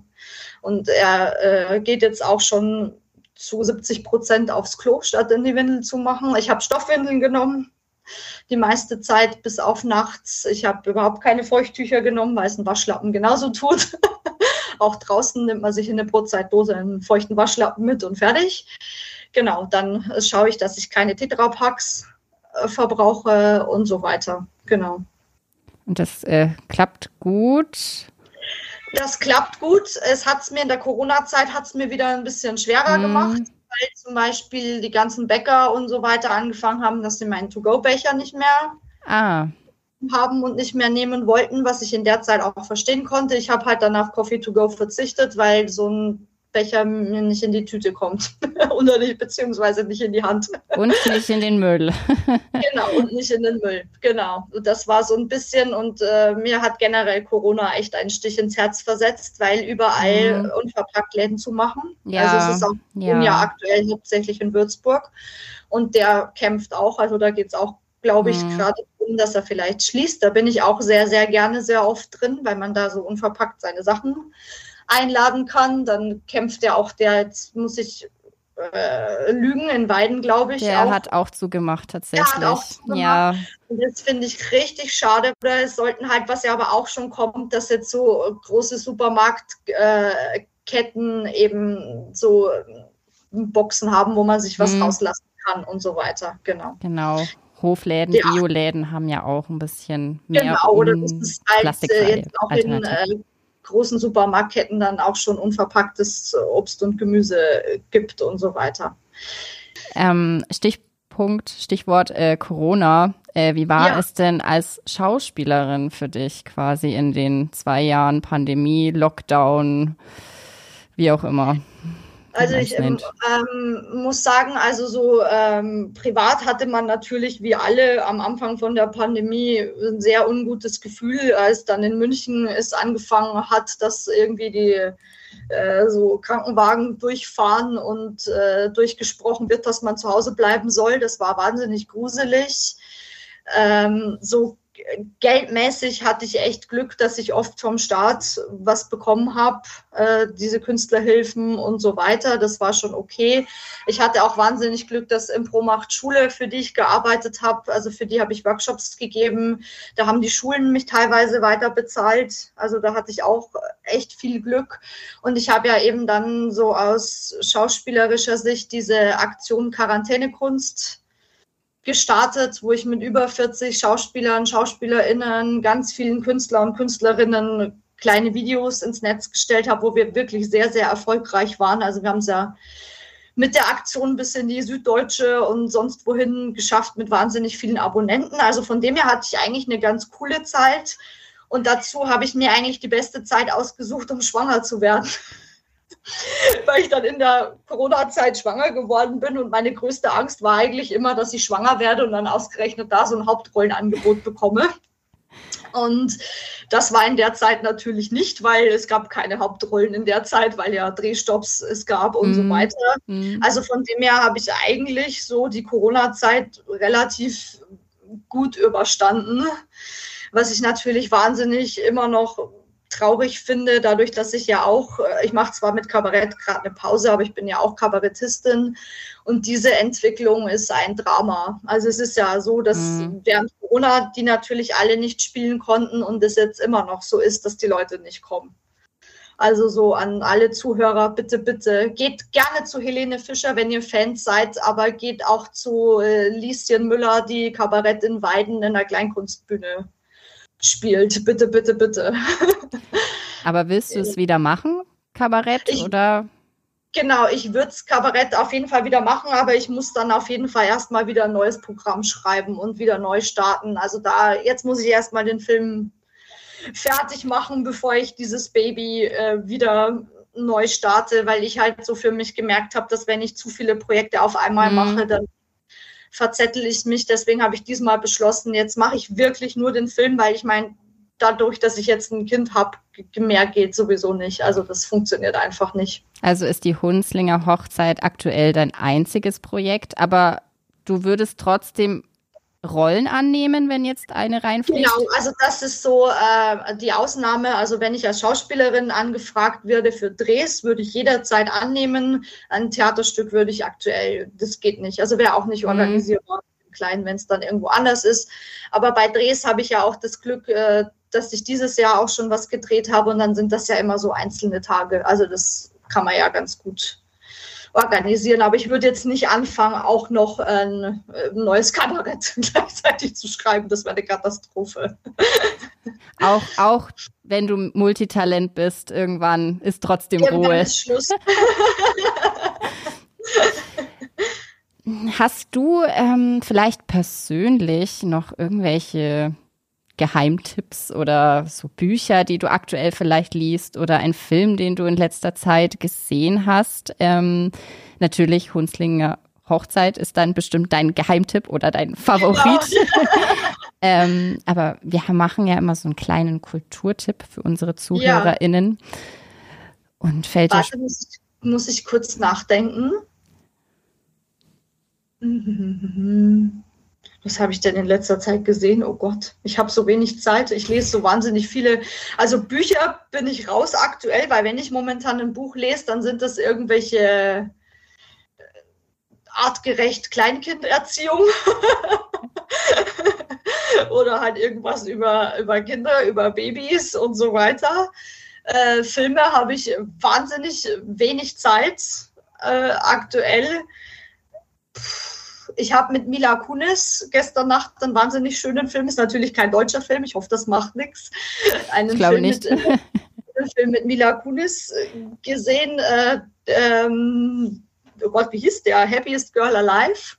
und er äh, geht jetzt auch schon zu 70 Prozent aufs Klo, statt in die Windel zu machen. Ich habe Stoffwindeln genommen. Die meiste Zeit bis auf nachts. Ich habe überhaupt keine Feuchttücher genommen, weil es ein Waschlappen genauso tut. Auch draußen nimmt man sich in eine Brotzeitdose einen feuchten Waschlappen mit und fertig. Genau, dann schaue ich, dass ich keine Tetrapacks äh, verbrauche und so weiter. Genau. Und das äh, klappt gut. Das klappt gut. Es hat es mir in der Corona-Zeit hat es mir wieder ein bisschen schwerer mm. gemacht, weil zum Beispiel die ganzen Bäcker und so weiter angefangen haben, dass sie meinen To-Go-Becher nicht mehr ah. haben und nicht mehr nehmen wollten, was ich in der Zeit auch verstehen konnte. Ich habe halt dann auf Coffee to Go verzichtet, weil so ein Becher mir nicht in die Tüte kommt. Oder nicht, beziehungsweise nicht in die Hand. Und nicht in den Müll. genau, und nicht in den Müll. Genau. Und das war so ein bisschen und äh, mir hat generell Corona echt einen Stich ins Herz versetzt, weil überall mhm. unverpackt Läden zu machen. Ja. Also es ist auch ja. ja aktuell hauptsächlich in Würzburg. Und der kämpft auch, also da geht es auch glaube ich, mhm. gerade um, dass er vielleicht schließt. Da bin ich auch sehr, sehr gerne sehr oft drin, weil man da so unverpackt seine Sachen einladen kann. Dann kämpft ja auch der, jetzt muss ich äh, lügen, in Weiden, glaube ich. Der auch. hat auch zugemacht, tatsächlich. Der hat auch zugemacht. Ja. Und das finde ich richtig schade. Es sollten halt, was ja aber auch schon kommt, dass jetzt so große Supermarktketten äh, eben so Boxen haben, wo man sich was mhm. rauslassen kann und so weiter. Genau. Genau. Hofläden, ja. Bioläden haben ja auch ein bisschen mehr genau, oder das ist halt äh, jetzt auch in äh, großen Supermarktketten dann auch schon unverpacktes Obst und Gemüse gibt und so weiter. Ähm, Stichpunkt, Stichwort äh, Corona. Äh, wie war ja. es denn als Schauspielerin für dich quasi in den zwei Jahren Pandemie, Lockdown, wie auch immer? Also ich ähm, muss sagen, also so ähm, privat hatte man natürlich wie alle am Anfang von der Pandemie ein sehr ungutes Gefühl, als dann in München es angefangen hat, dass irgendwie die äh, so Krankenwagen durchfahren und äh, durchgesprochen wird, dass man zu Hause bleiben soll. Das war wahnsinnig gruselig. Ähm, so geldmäßig hatte ich echt Glück, dass ich oft vom Staat was bekommen habe, äh, diese Künstlerhilfen und so weiter. Das war schon okay. Ich hatte auch wahnsinnig Glück, dass Impro macht Schule, für die ich gearbeitet habe, also für die habe ich Workshops gegeben. Da haben die Schulen mich teilweise weiter bezahlt. Also da hatte ich auch echt viel Glück. Und ich habe ja eben dann so aus schauspielerischer Sicht diese Aktion Quarantänekunst gestartet, wo ich mit über 40 Schauspielern, Schauspielerinnen, ganz vielen Künstler und Künstlerinnen kleine Videos ins Netz gestellt habe, wo wir wirklich sehr, sehr erfolgreich waren. Also wir haben es ja mit der Aktion bis in die Süddeutsche und sonst wohin geschafft mit wahnsinnig vielen Abonnenten. Also von dem her hatte ich eigentlich eine ganz coole Zeit. Und dazu habe ich mir eigentlich die beste Zeit ausgesucht, um schwanger zu werden. weil ich dann in der Corona-Zeit schwanger geworden bin und meine größte Angst war eigentlich immer, dass ich schwanger werde und dann ausgerechnet da so ein Hauptrollenangebot bekomme. Und das war in der Zeit natürlich nicht, weil es gab keine Hauptrollen in der Zeit, weil ja Drehstops es gab und mm. so mhm. weiter. Mm. Also von dem her habe ich eigentlich so die Corona-Zeit relativ gut überstanden, was ich natürlich wahnsinnig immer noch traurig finde, dadurch, dass ich ja auch, äh, ich mache zwar mit Kabarett gerade eine Pause, aber ich bin ja auch Kabarettistin und diese Entwicklung ist ein Drama. Also es ist ja so, dass mhm. während Corona die natürlich alle nicht spielen konnten und es jetzt immer noch so ist, dass die Leute nicht kommen. Also so an alle Zuhörer, bitte, bitte, geht gerne zu Helene Fischer, wenn ihr Fans seid, aber geht auch zu äh, Lieschen Müller, die Kabarett in Weiden in der Kleinkunstbühne spielt. Bitte, bitte, bitte. Aber willst du es wieder machen, Kabarett? Ich, oder? Genau, ich würde es Kabarett auf jeden Fall wieder machen, aber ich muss dann auf jeden Fall erstmal wieder ein neues Programm schreiben und wieder neu starten. Also da, jetzt muss ich erstmal den Film fertig machen, bevor ich dieses Baby äh, wieder neu starte, weil ich halt so für mich gemerkt habe, dass wenn ich zu viele Projekte auf einmal mhm. mache, dann verzettel ich mich. Deswegen habe ich diesmal beschlossen, jetzt mache ich wirklich nur den Film, weil ich meine, dadurch, dass ich jetzt ein Kind habe, mehr geht sowieso nicht. Also das funktioniert einfach nicht. Also ist die Hunslinger Hochzeit aktuell dein einziges Projekt, aber du würdest trotzdem Rollen annehmen, wenn jetzt eine reinfliegt? Genau, also das ist so äh, die Ausnahme. Also wenn ich als Schauspielerin angefragt werde für Drehs, würde ich jederzeit annehmen. Ein Theaterstück würde ich aktuell, das geht nicht. Also wäre auch nicht mhm. organisierbar. Kleinen, wenn es dann irgendwo anders ist. Aber bei Drehs habe ich ja auch das Glück, äh, dass ich dieses Jahr auch schon was gedreht habe und dann sind das ja immer so einzelne Tage. Also das kann man ja ganz gut organisieren. Aber ich würde jetzt nicht anfangen, auch noch ein, neues Kabarett gleichzeitig zu schreiben. Das wäre eine Katastrophe. Auch, auch wenn du Multitalent bist, irgendwann ist trotzdem irgendwann Ruhe. Ist Schluss. Hast du ähm, vielleicht persönlich noch irgendwelche Geheimtipps oder so Bücher, die du aktuell vielleicht liest oder ein Film, den du in letzter Zeit gesehen hast? Ähm, natürlich Hunslinger Hochzeit ist dann bestimmt dein Geheimtipp oder dein Favorit. Genau. ähm, aber wir machen ja immer so einen kleinen Kulturtipp für unsere ZuhörerInnen. Ja. Und fällt Warte, muss ich, muss ich kurz nachdenken. Was habe ich denn in letzter Zeit gesehen? Oh Gott, ich habe so wenig Zeit. Ich lese so wahnsinnig viele. Also Bücher bin ich raus aktuell, weil wenn ich momentan ein Buch lese, dann sind das irgendwelche äh, artgerecht Kleinkinderziehung. Oder halt irgendwas über, über Kinder, über Babys und so weiter. Äh, Filme habe ich wahnsinnig wenig Zeit äh, aktuell. Puh ich habe mit Mila Kunis gestern Nacht einen wahnsinnig schönen Film, ist natürlich kein deutscher Film, ich hoffe, das macht nichts. Einen glaube Film nicht. Mit, einen Film mit Mila Kunis äh, gesehen. Äh, ähm, oh Gott, wie hieß der? Happiest Girl Alive.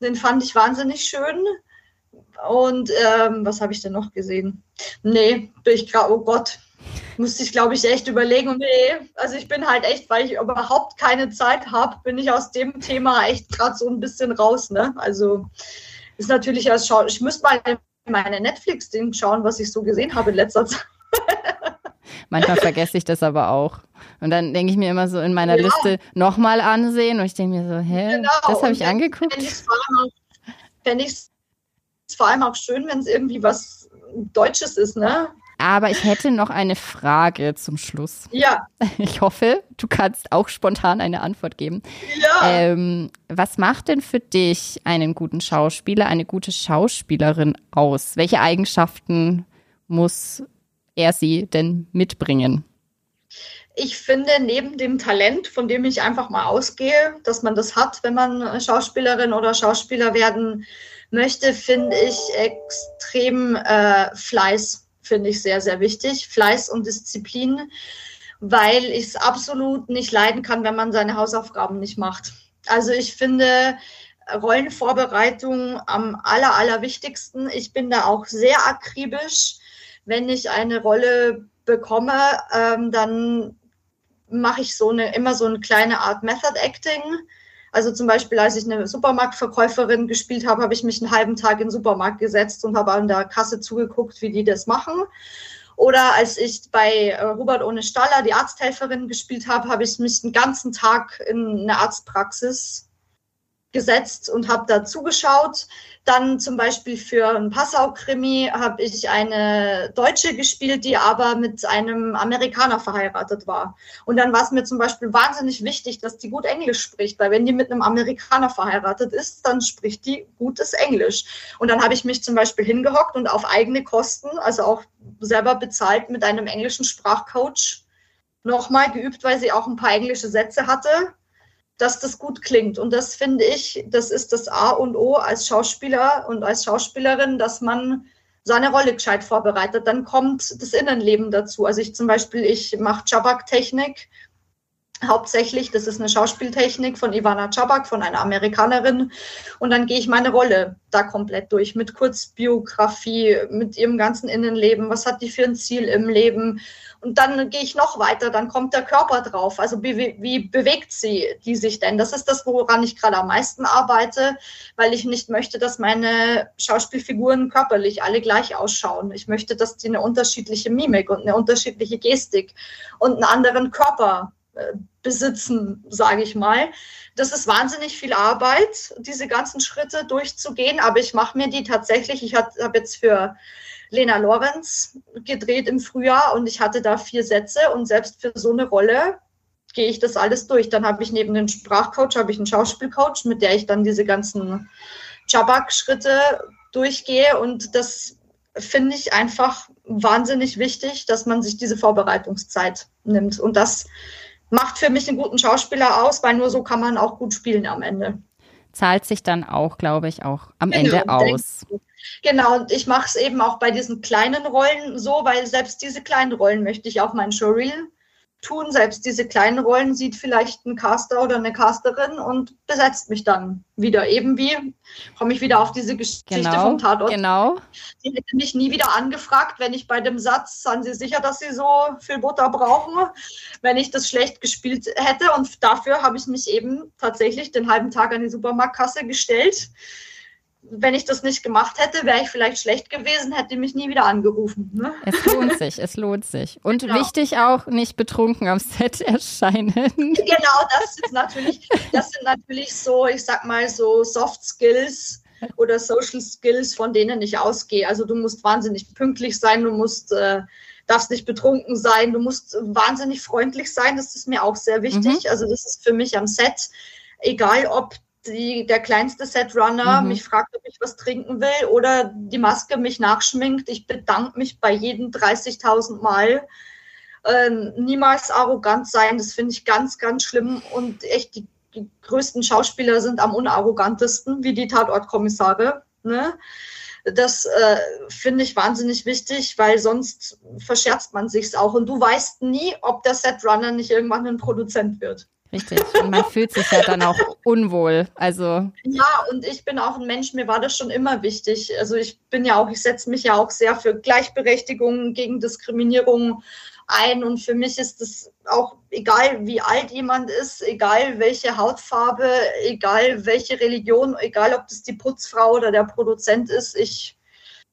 Den fand ich wahnsinnig schön. Und ähm, was habe ich denn noch gesehen? Nee, ich gerade, oh Gott, musste ich, glaube ich, echt überlegen. Und nee, also ich bin halt echt, weil ich überhaupt keine Zeit habe, bin ich aus dem Thema echt gerade so ein bisschen raus. Ne? Also ist natürlich als Schau ich müsste mal meine Netflix-Ding schauen, was ich so gesehen habe in letzter Zeit. Manchmal vergesse ich das aber auch. Und dann denke ich mir immer so in meiner ja. Liste nochmal ansehen und ich denke mir so, hä, genau. das habe ich angeguckt. Fände ich es vor allem auch schön, wenn es irgendwie was Deutsches ist, ne? Aber ich hätte noch eine Frage zum Schluss. Ja. Ich hoffe, du kannst auch spontan eine Antwort geben. Ja. Ähm, was macht denn für dich einen guten Schauspieler, eine gute Schauspielerin aus? Welche Eigenschaften muss er sie denn mitbringen? Ich finde, neben dem Talent, von dem ich einfach mal ausgehe, dass man das hat, wenn man Schauspielerin oder Schauspieler werden möchte, finde ich extrem äh, Fleiß finde ich sehr, sehr wichtig. Fleiß und Disziplin, weil ich es absolut nicht leiden kann, wenn man seine Hausaufgaben nicht macht. Also ich finde Rollenvorbereitung am aller, allerwichtigsten. Ich bin da auch sehr akribisch. Wenn ich eine Rolle bekomme, ähm, dann mache ich so eine, immer so eine kleine Art Method Acting also zum Beispiel, als ich eine Supermarktverkäuferin gespielt habe, habe ich mich einen halben Tag in den Supermarkt gesetzt und habe an der Kasse zugeguckt, wie die das machen. Oder als ich bei äh, Robert ohne Staller die Arzthelferin gespielt habe, habe ich mich den ganzen Tag in eine Arztpraxis gesetzt und habe da zugeschaut. Dann zum Beispiel für ein Passau-Krimi habe ich eine Deutsche gespielt, die aber mit einem Amerikaner verheiratet war. Und dann war es mir zum Beispiel wahnsinnig wichtig, dass die gut Englisch spricht, weil wenn die mit einem Amerikaner verheiratet ist, dann spricht die gutes Englisch. Und dann habe ich mich zum Beispiel hingehockt und auf eigene Kosten, also auch selber bezahlt, mit einem englischen Sprachcoach nochmal geübt, weil sie auch ein paar englische Sätze hatte dass das gut klingt. Und das finde ich, das ist das A und O als Schauspieler und als Schauspielerin, dass man seine Rolle gescheit vorbereitet. Dann kommt das Innenleben dazu. Also ich zum Beispiel, ich mache Chabak-Technik hauptsächlich. Das ist eine Schauspieltechnik von Ivana Chabak, von einer Amerikanerin. Und dann gehe ich meine Rolle da komplett durch mit Kurzbiografie, mit ihrem ganzen Innenleben. Was hat die für ein Ziel im Leben? Und dann gehe ich noch weiter, dann kommt der Körper drauf. Also wie, wie bewegt sie die sich denn? Das ist das, woran ich gerade am meisten arbeite, weil ich nicht möchte, dass meine Schauspielfiguren körperlich alle gleich ausschauen. Ich möchte, dass die eine unterschiedliche Mimik und eine unterschiedliche Gestik und einen anderen Körper besitzen, sage ich mal. Das ist wahnsinnig viel Arbeit, diese ganzen Schritte durchzugehen, aber ich mache mir die tatsächlich. Ich habe jetzt für Lena Lorenz gedreht im Frühjahr und ich hatte da vier Sätze und selbst für so eine Rolle gehe ich das alles durch. Dann habe ich neben dem Sprachcoach habe ich einen Schauspielcoach, mit der ich dann diese ganzen Jabak-Schritte durchgehe und das finde ich einfach wahnsinnig wichtig, dass man sich diese Vorbereitungszeit nimmt. Und das macht für mich einen guten Schauspieler aus, weil nur so kann man auch gut spielen am Ende. Zahlt sich dann auch, glaube ich, auch am genau, Ende aus. Genau, und ich mache es eben auch bei diesen kleinen Rollen so, weil selbst diese kleinen Rollen möchte ich auch mein Showreel tun. Selbst diese kleinen Rollen sieht vielleicht ein Caster oder eine Casterin und besetzt mich dann wieder. Eben wie, komme ich wieder auf diese Geschichte genau, vom Tatort. Genau. Sie hätte mich nie wieder angefragt, wenn ich bei dem Satz, sind Sie sicher, dass Sie so viel Butter brauchen, wenn ich das schlecht gespielt hätte. Und dafür habe ich mich eben tatsächlich den halben Tag an die Supermarktkasse gestellt wenn ich das nicht gemacht hätte, wäre ich vielleicht schlecht gewesen, hätte mich nie wieder angerufen. Ne? Es lohnt sich, es lohnt sich. Und genau. wichtig auch, nicht betrunken am Set erscheinen. Genau, das ist natürlich, das sind natürlich so, ich sag mal, so Soft Skills oder Social Skills, von denen ich ausgehe. Also du musst wahnsinnig pünktlich sein, du musst äh, darfst nicht betrunken sein, du musst wahnsinnig freundlich sein, das ist mir auch sehr wichtig. Mhm. Also das ist für mich am Set, egal ob die, der kleinste Setrunner mhm. mich fragt, ob ich was trinken will oder die Maske mich nachschminkt. Ich bedanke mich bei jedem 30.000 Mal. Ähm, niemals arrogant sein, das finde ich ganz, ganz schlimm und echt die, die größten Schauspieler sind am unarrogantesten, wie die Tatortkommissare. Ne? Das äh, finde ich wahnsinnig wichtig, weil sonst verscherzt man sich's auch und du weißt nie, ob der Setrunner nicht irgendwann ein Produzent wird. Richtig. Und man fühlt sich ja dann auch unwohl. Also. Ja, und ich bin auch ein Mensch, mir war das schon immer wichtig. Also ich bin ja auch, ich setze mich ja auch sehr für Gleichberechtigung, gegen Diskriminierung ein. Und für mich ist es auch egal, wie alt jemand ist, egal welche Hautfarbe, egal welche Religion, egal ob das die Putzfrau oder der Produzent ist, ich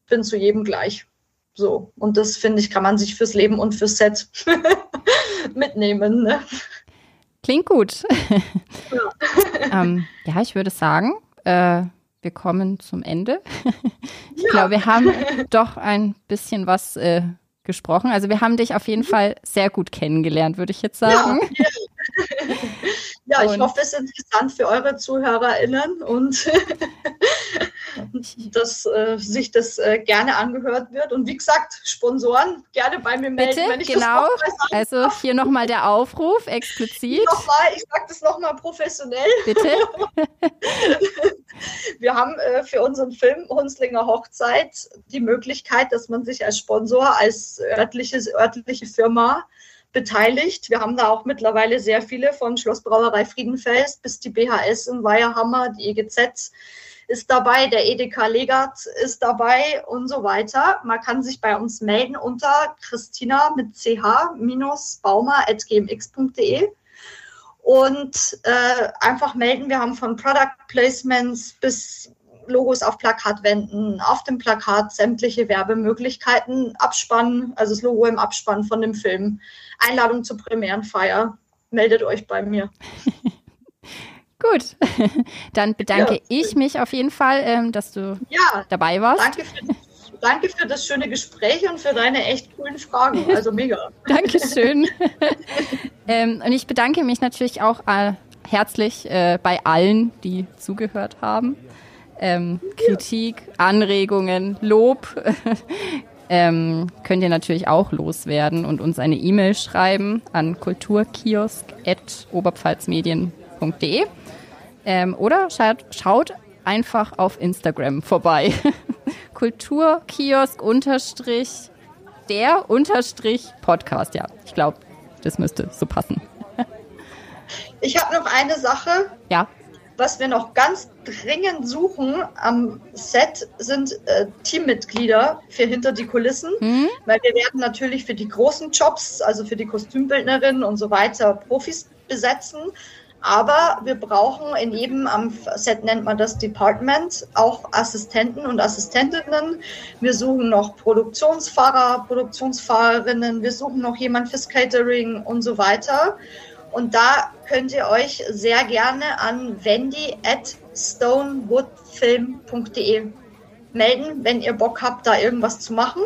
bin zu jedem gleich. So. Und das finde ich, kann man sich fürs Leben und fürs Set mitnehmen. Ne? Klingt gut. Ja, ähm, ja ich würde sagen, äh, wir kommen zum Ende. ich ja. glaube, wir haben doch ein bisschen was äh, gesprochen. Also wir haben dich auf jeden Fall sehr gut kennengelernt, würde ich jetzt sagen. Ja, ja ich hoffe, es ist interessant für eure ZuhörerInnen und dass äh, sich das äh, gerne angehört wird. Und wie gesagt, Sponsoren gerne bei mir melden, Bitte, wenn ich genau. das Also hier nochmal der Aufruf explizit. Nochmal, ich sage das nochmal professionell. Bitte. Wir haben äh, für unseren Film Hunslinger Hochzeit die Möglichkeit, dass man sich als Sponsor, als örtliches, örtliche Firma beteiligt. Wir haben da auch mittlerweile sehr viele von Schlossbrauerei Friedenfels bis die BHS in Weierhammer, die EGZ ist dabei, der EDK Legat ist dabei und so weiter. Man kann sich bei uns melden unter Christina mit ch-baumer.gmx.de und äh, einfach melden. Wir haben von Product Placements bis Logos auf Plakatwänden, auf dem Plakat sämtliche Werbemöglichkeiten, Abspann, also das Logo im Abspann von dem Film, Einladung zur Premierenfeier. Meldet euch bei mir. Gut, dann bedanke ja. ich mich auf jeden Fall, ähm, dass du ja, dabei warst. Danke für, danke für das schöne Gespräch und für deine echt coolen Fragen. Also mega. Dankeschön. ähm, und ich bedanke mich natürlich auch äh, herzlich äh, bei allen, die zugehört haben. Ähm, Kritik, Anregungen, Lob ähm, könnt ihr natürlich auch loswerden und uns eine E-Mail schreiben an kulturkiosk.oberpfalzmedien.de. Ähm, oder schaut, schaut einfach auf Instagram vorbei. Kulturkiosk unterstrich der unterstrich Podcast. Ja, ich glaube, das müsste so passen. ich habe noch eine Sache. Ja. Was wir noch ganz dringend suchen am Set sind äh, Teammitglieder für hinter die Kulissen, mhm. weil wir werden natürlich für die großen Jobs, also für die Kostümbildnerin und so weiter, Profis besetzen. Aber wir brauchen in jedem, am Set nennt man das Department, auch Assistenten und Assistentinnen. Wir suchen noch Produktionsfahrer, Produktionsfahrerinnen. Wir suchen noch jemand fürs Catering und so weiter. Und da könnt ihr euch sehr gerne an wendy at stonewoodfilm.de melden, wenn ihr Bock habt, da irgendwas zu machen.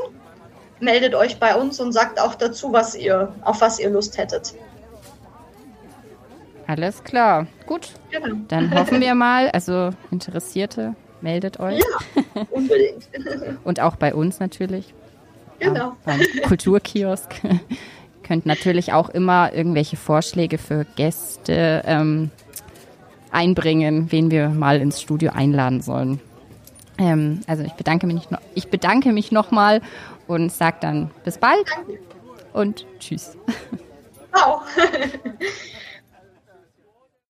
Meldet euch bei uns und sagt auch dazu, was ihr, auf was ihr Lust hättet. Alles klar. Gut. Genau. Dann hoffen wir mal, also Interessierte meldet euch. Ja, unbedingt. Und auch bei uns natürlich. Genau. beim Kulturkiosk. Könnt natürlich auch immer irgendwelche Vorschläge für Gäste ähm, einbringen, wen wir mal ins Studio einladen sollen. Ähm, also ich bedanke mich noch, ich bedanke mich nochmal und sage dann bis bald und tschüss. Ciao.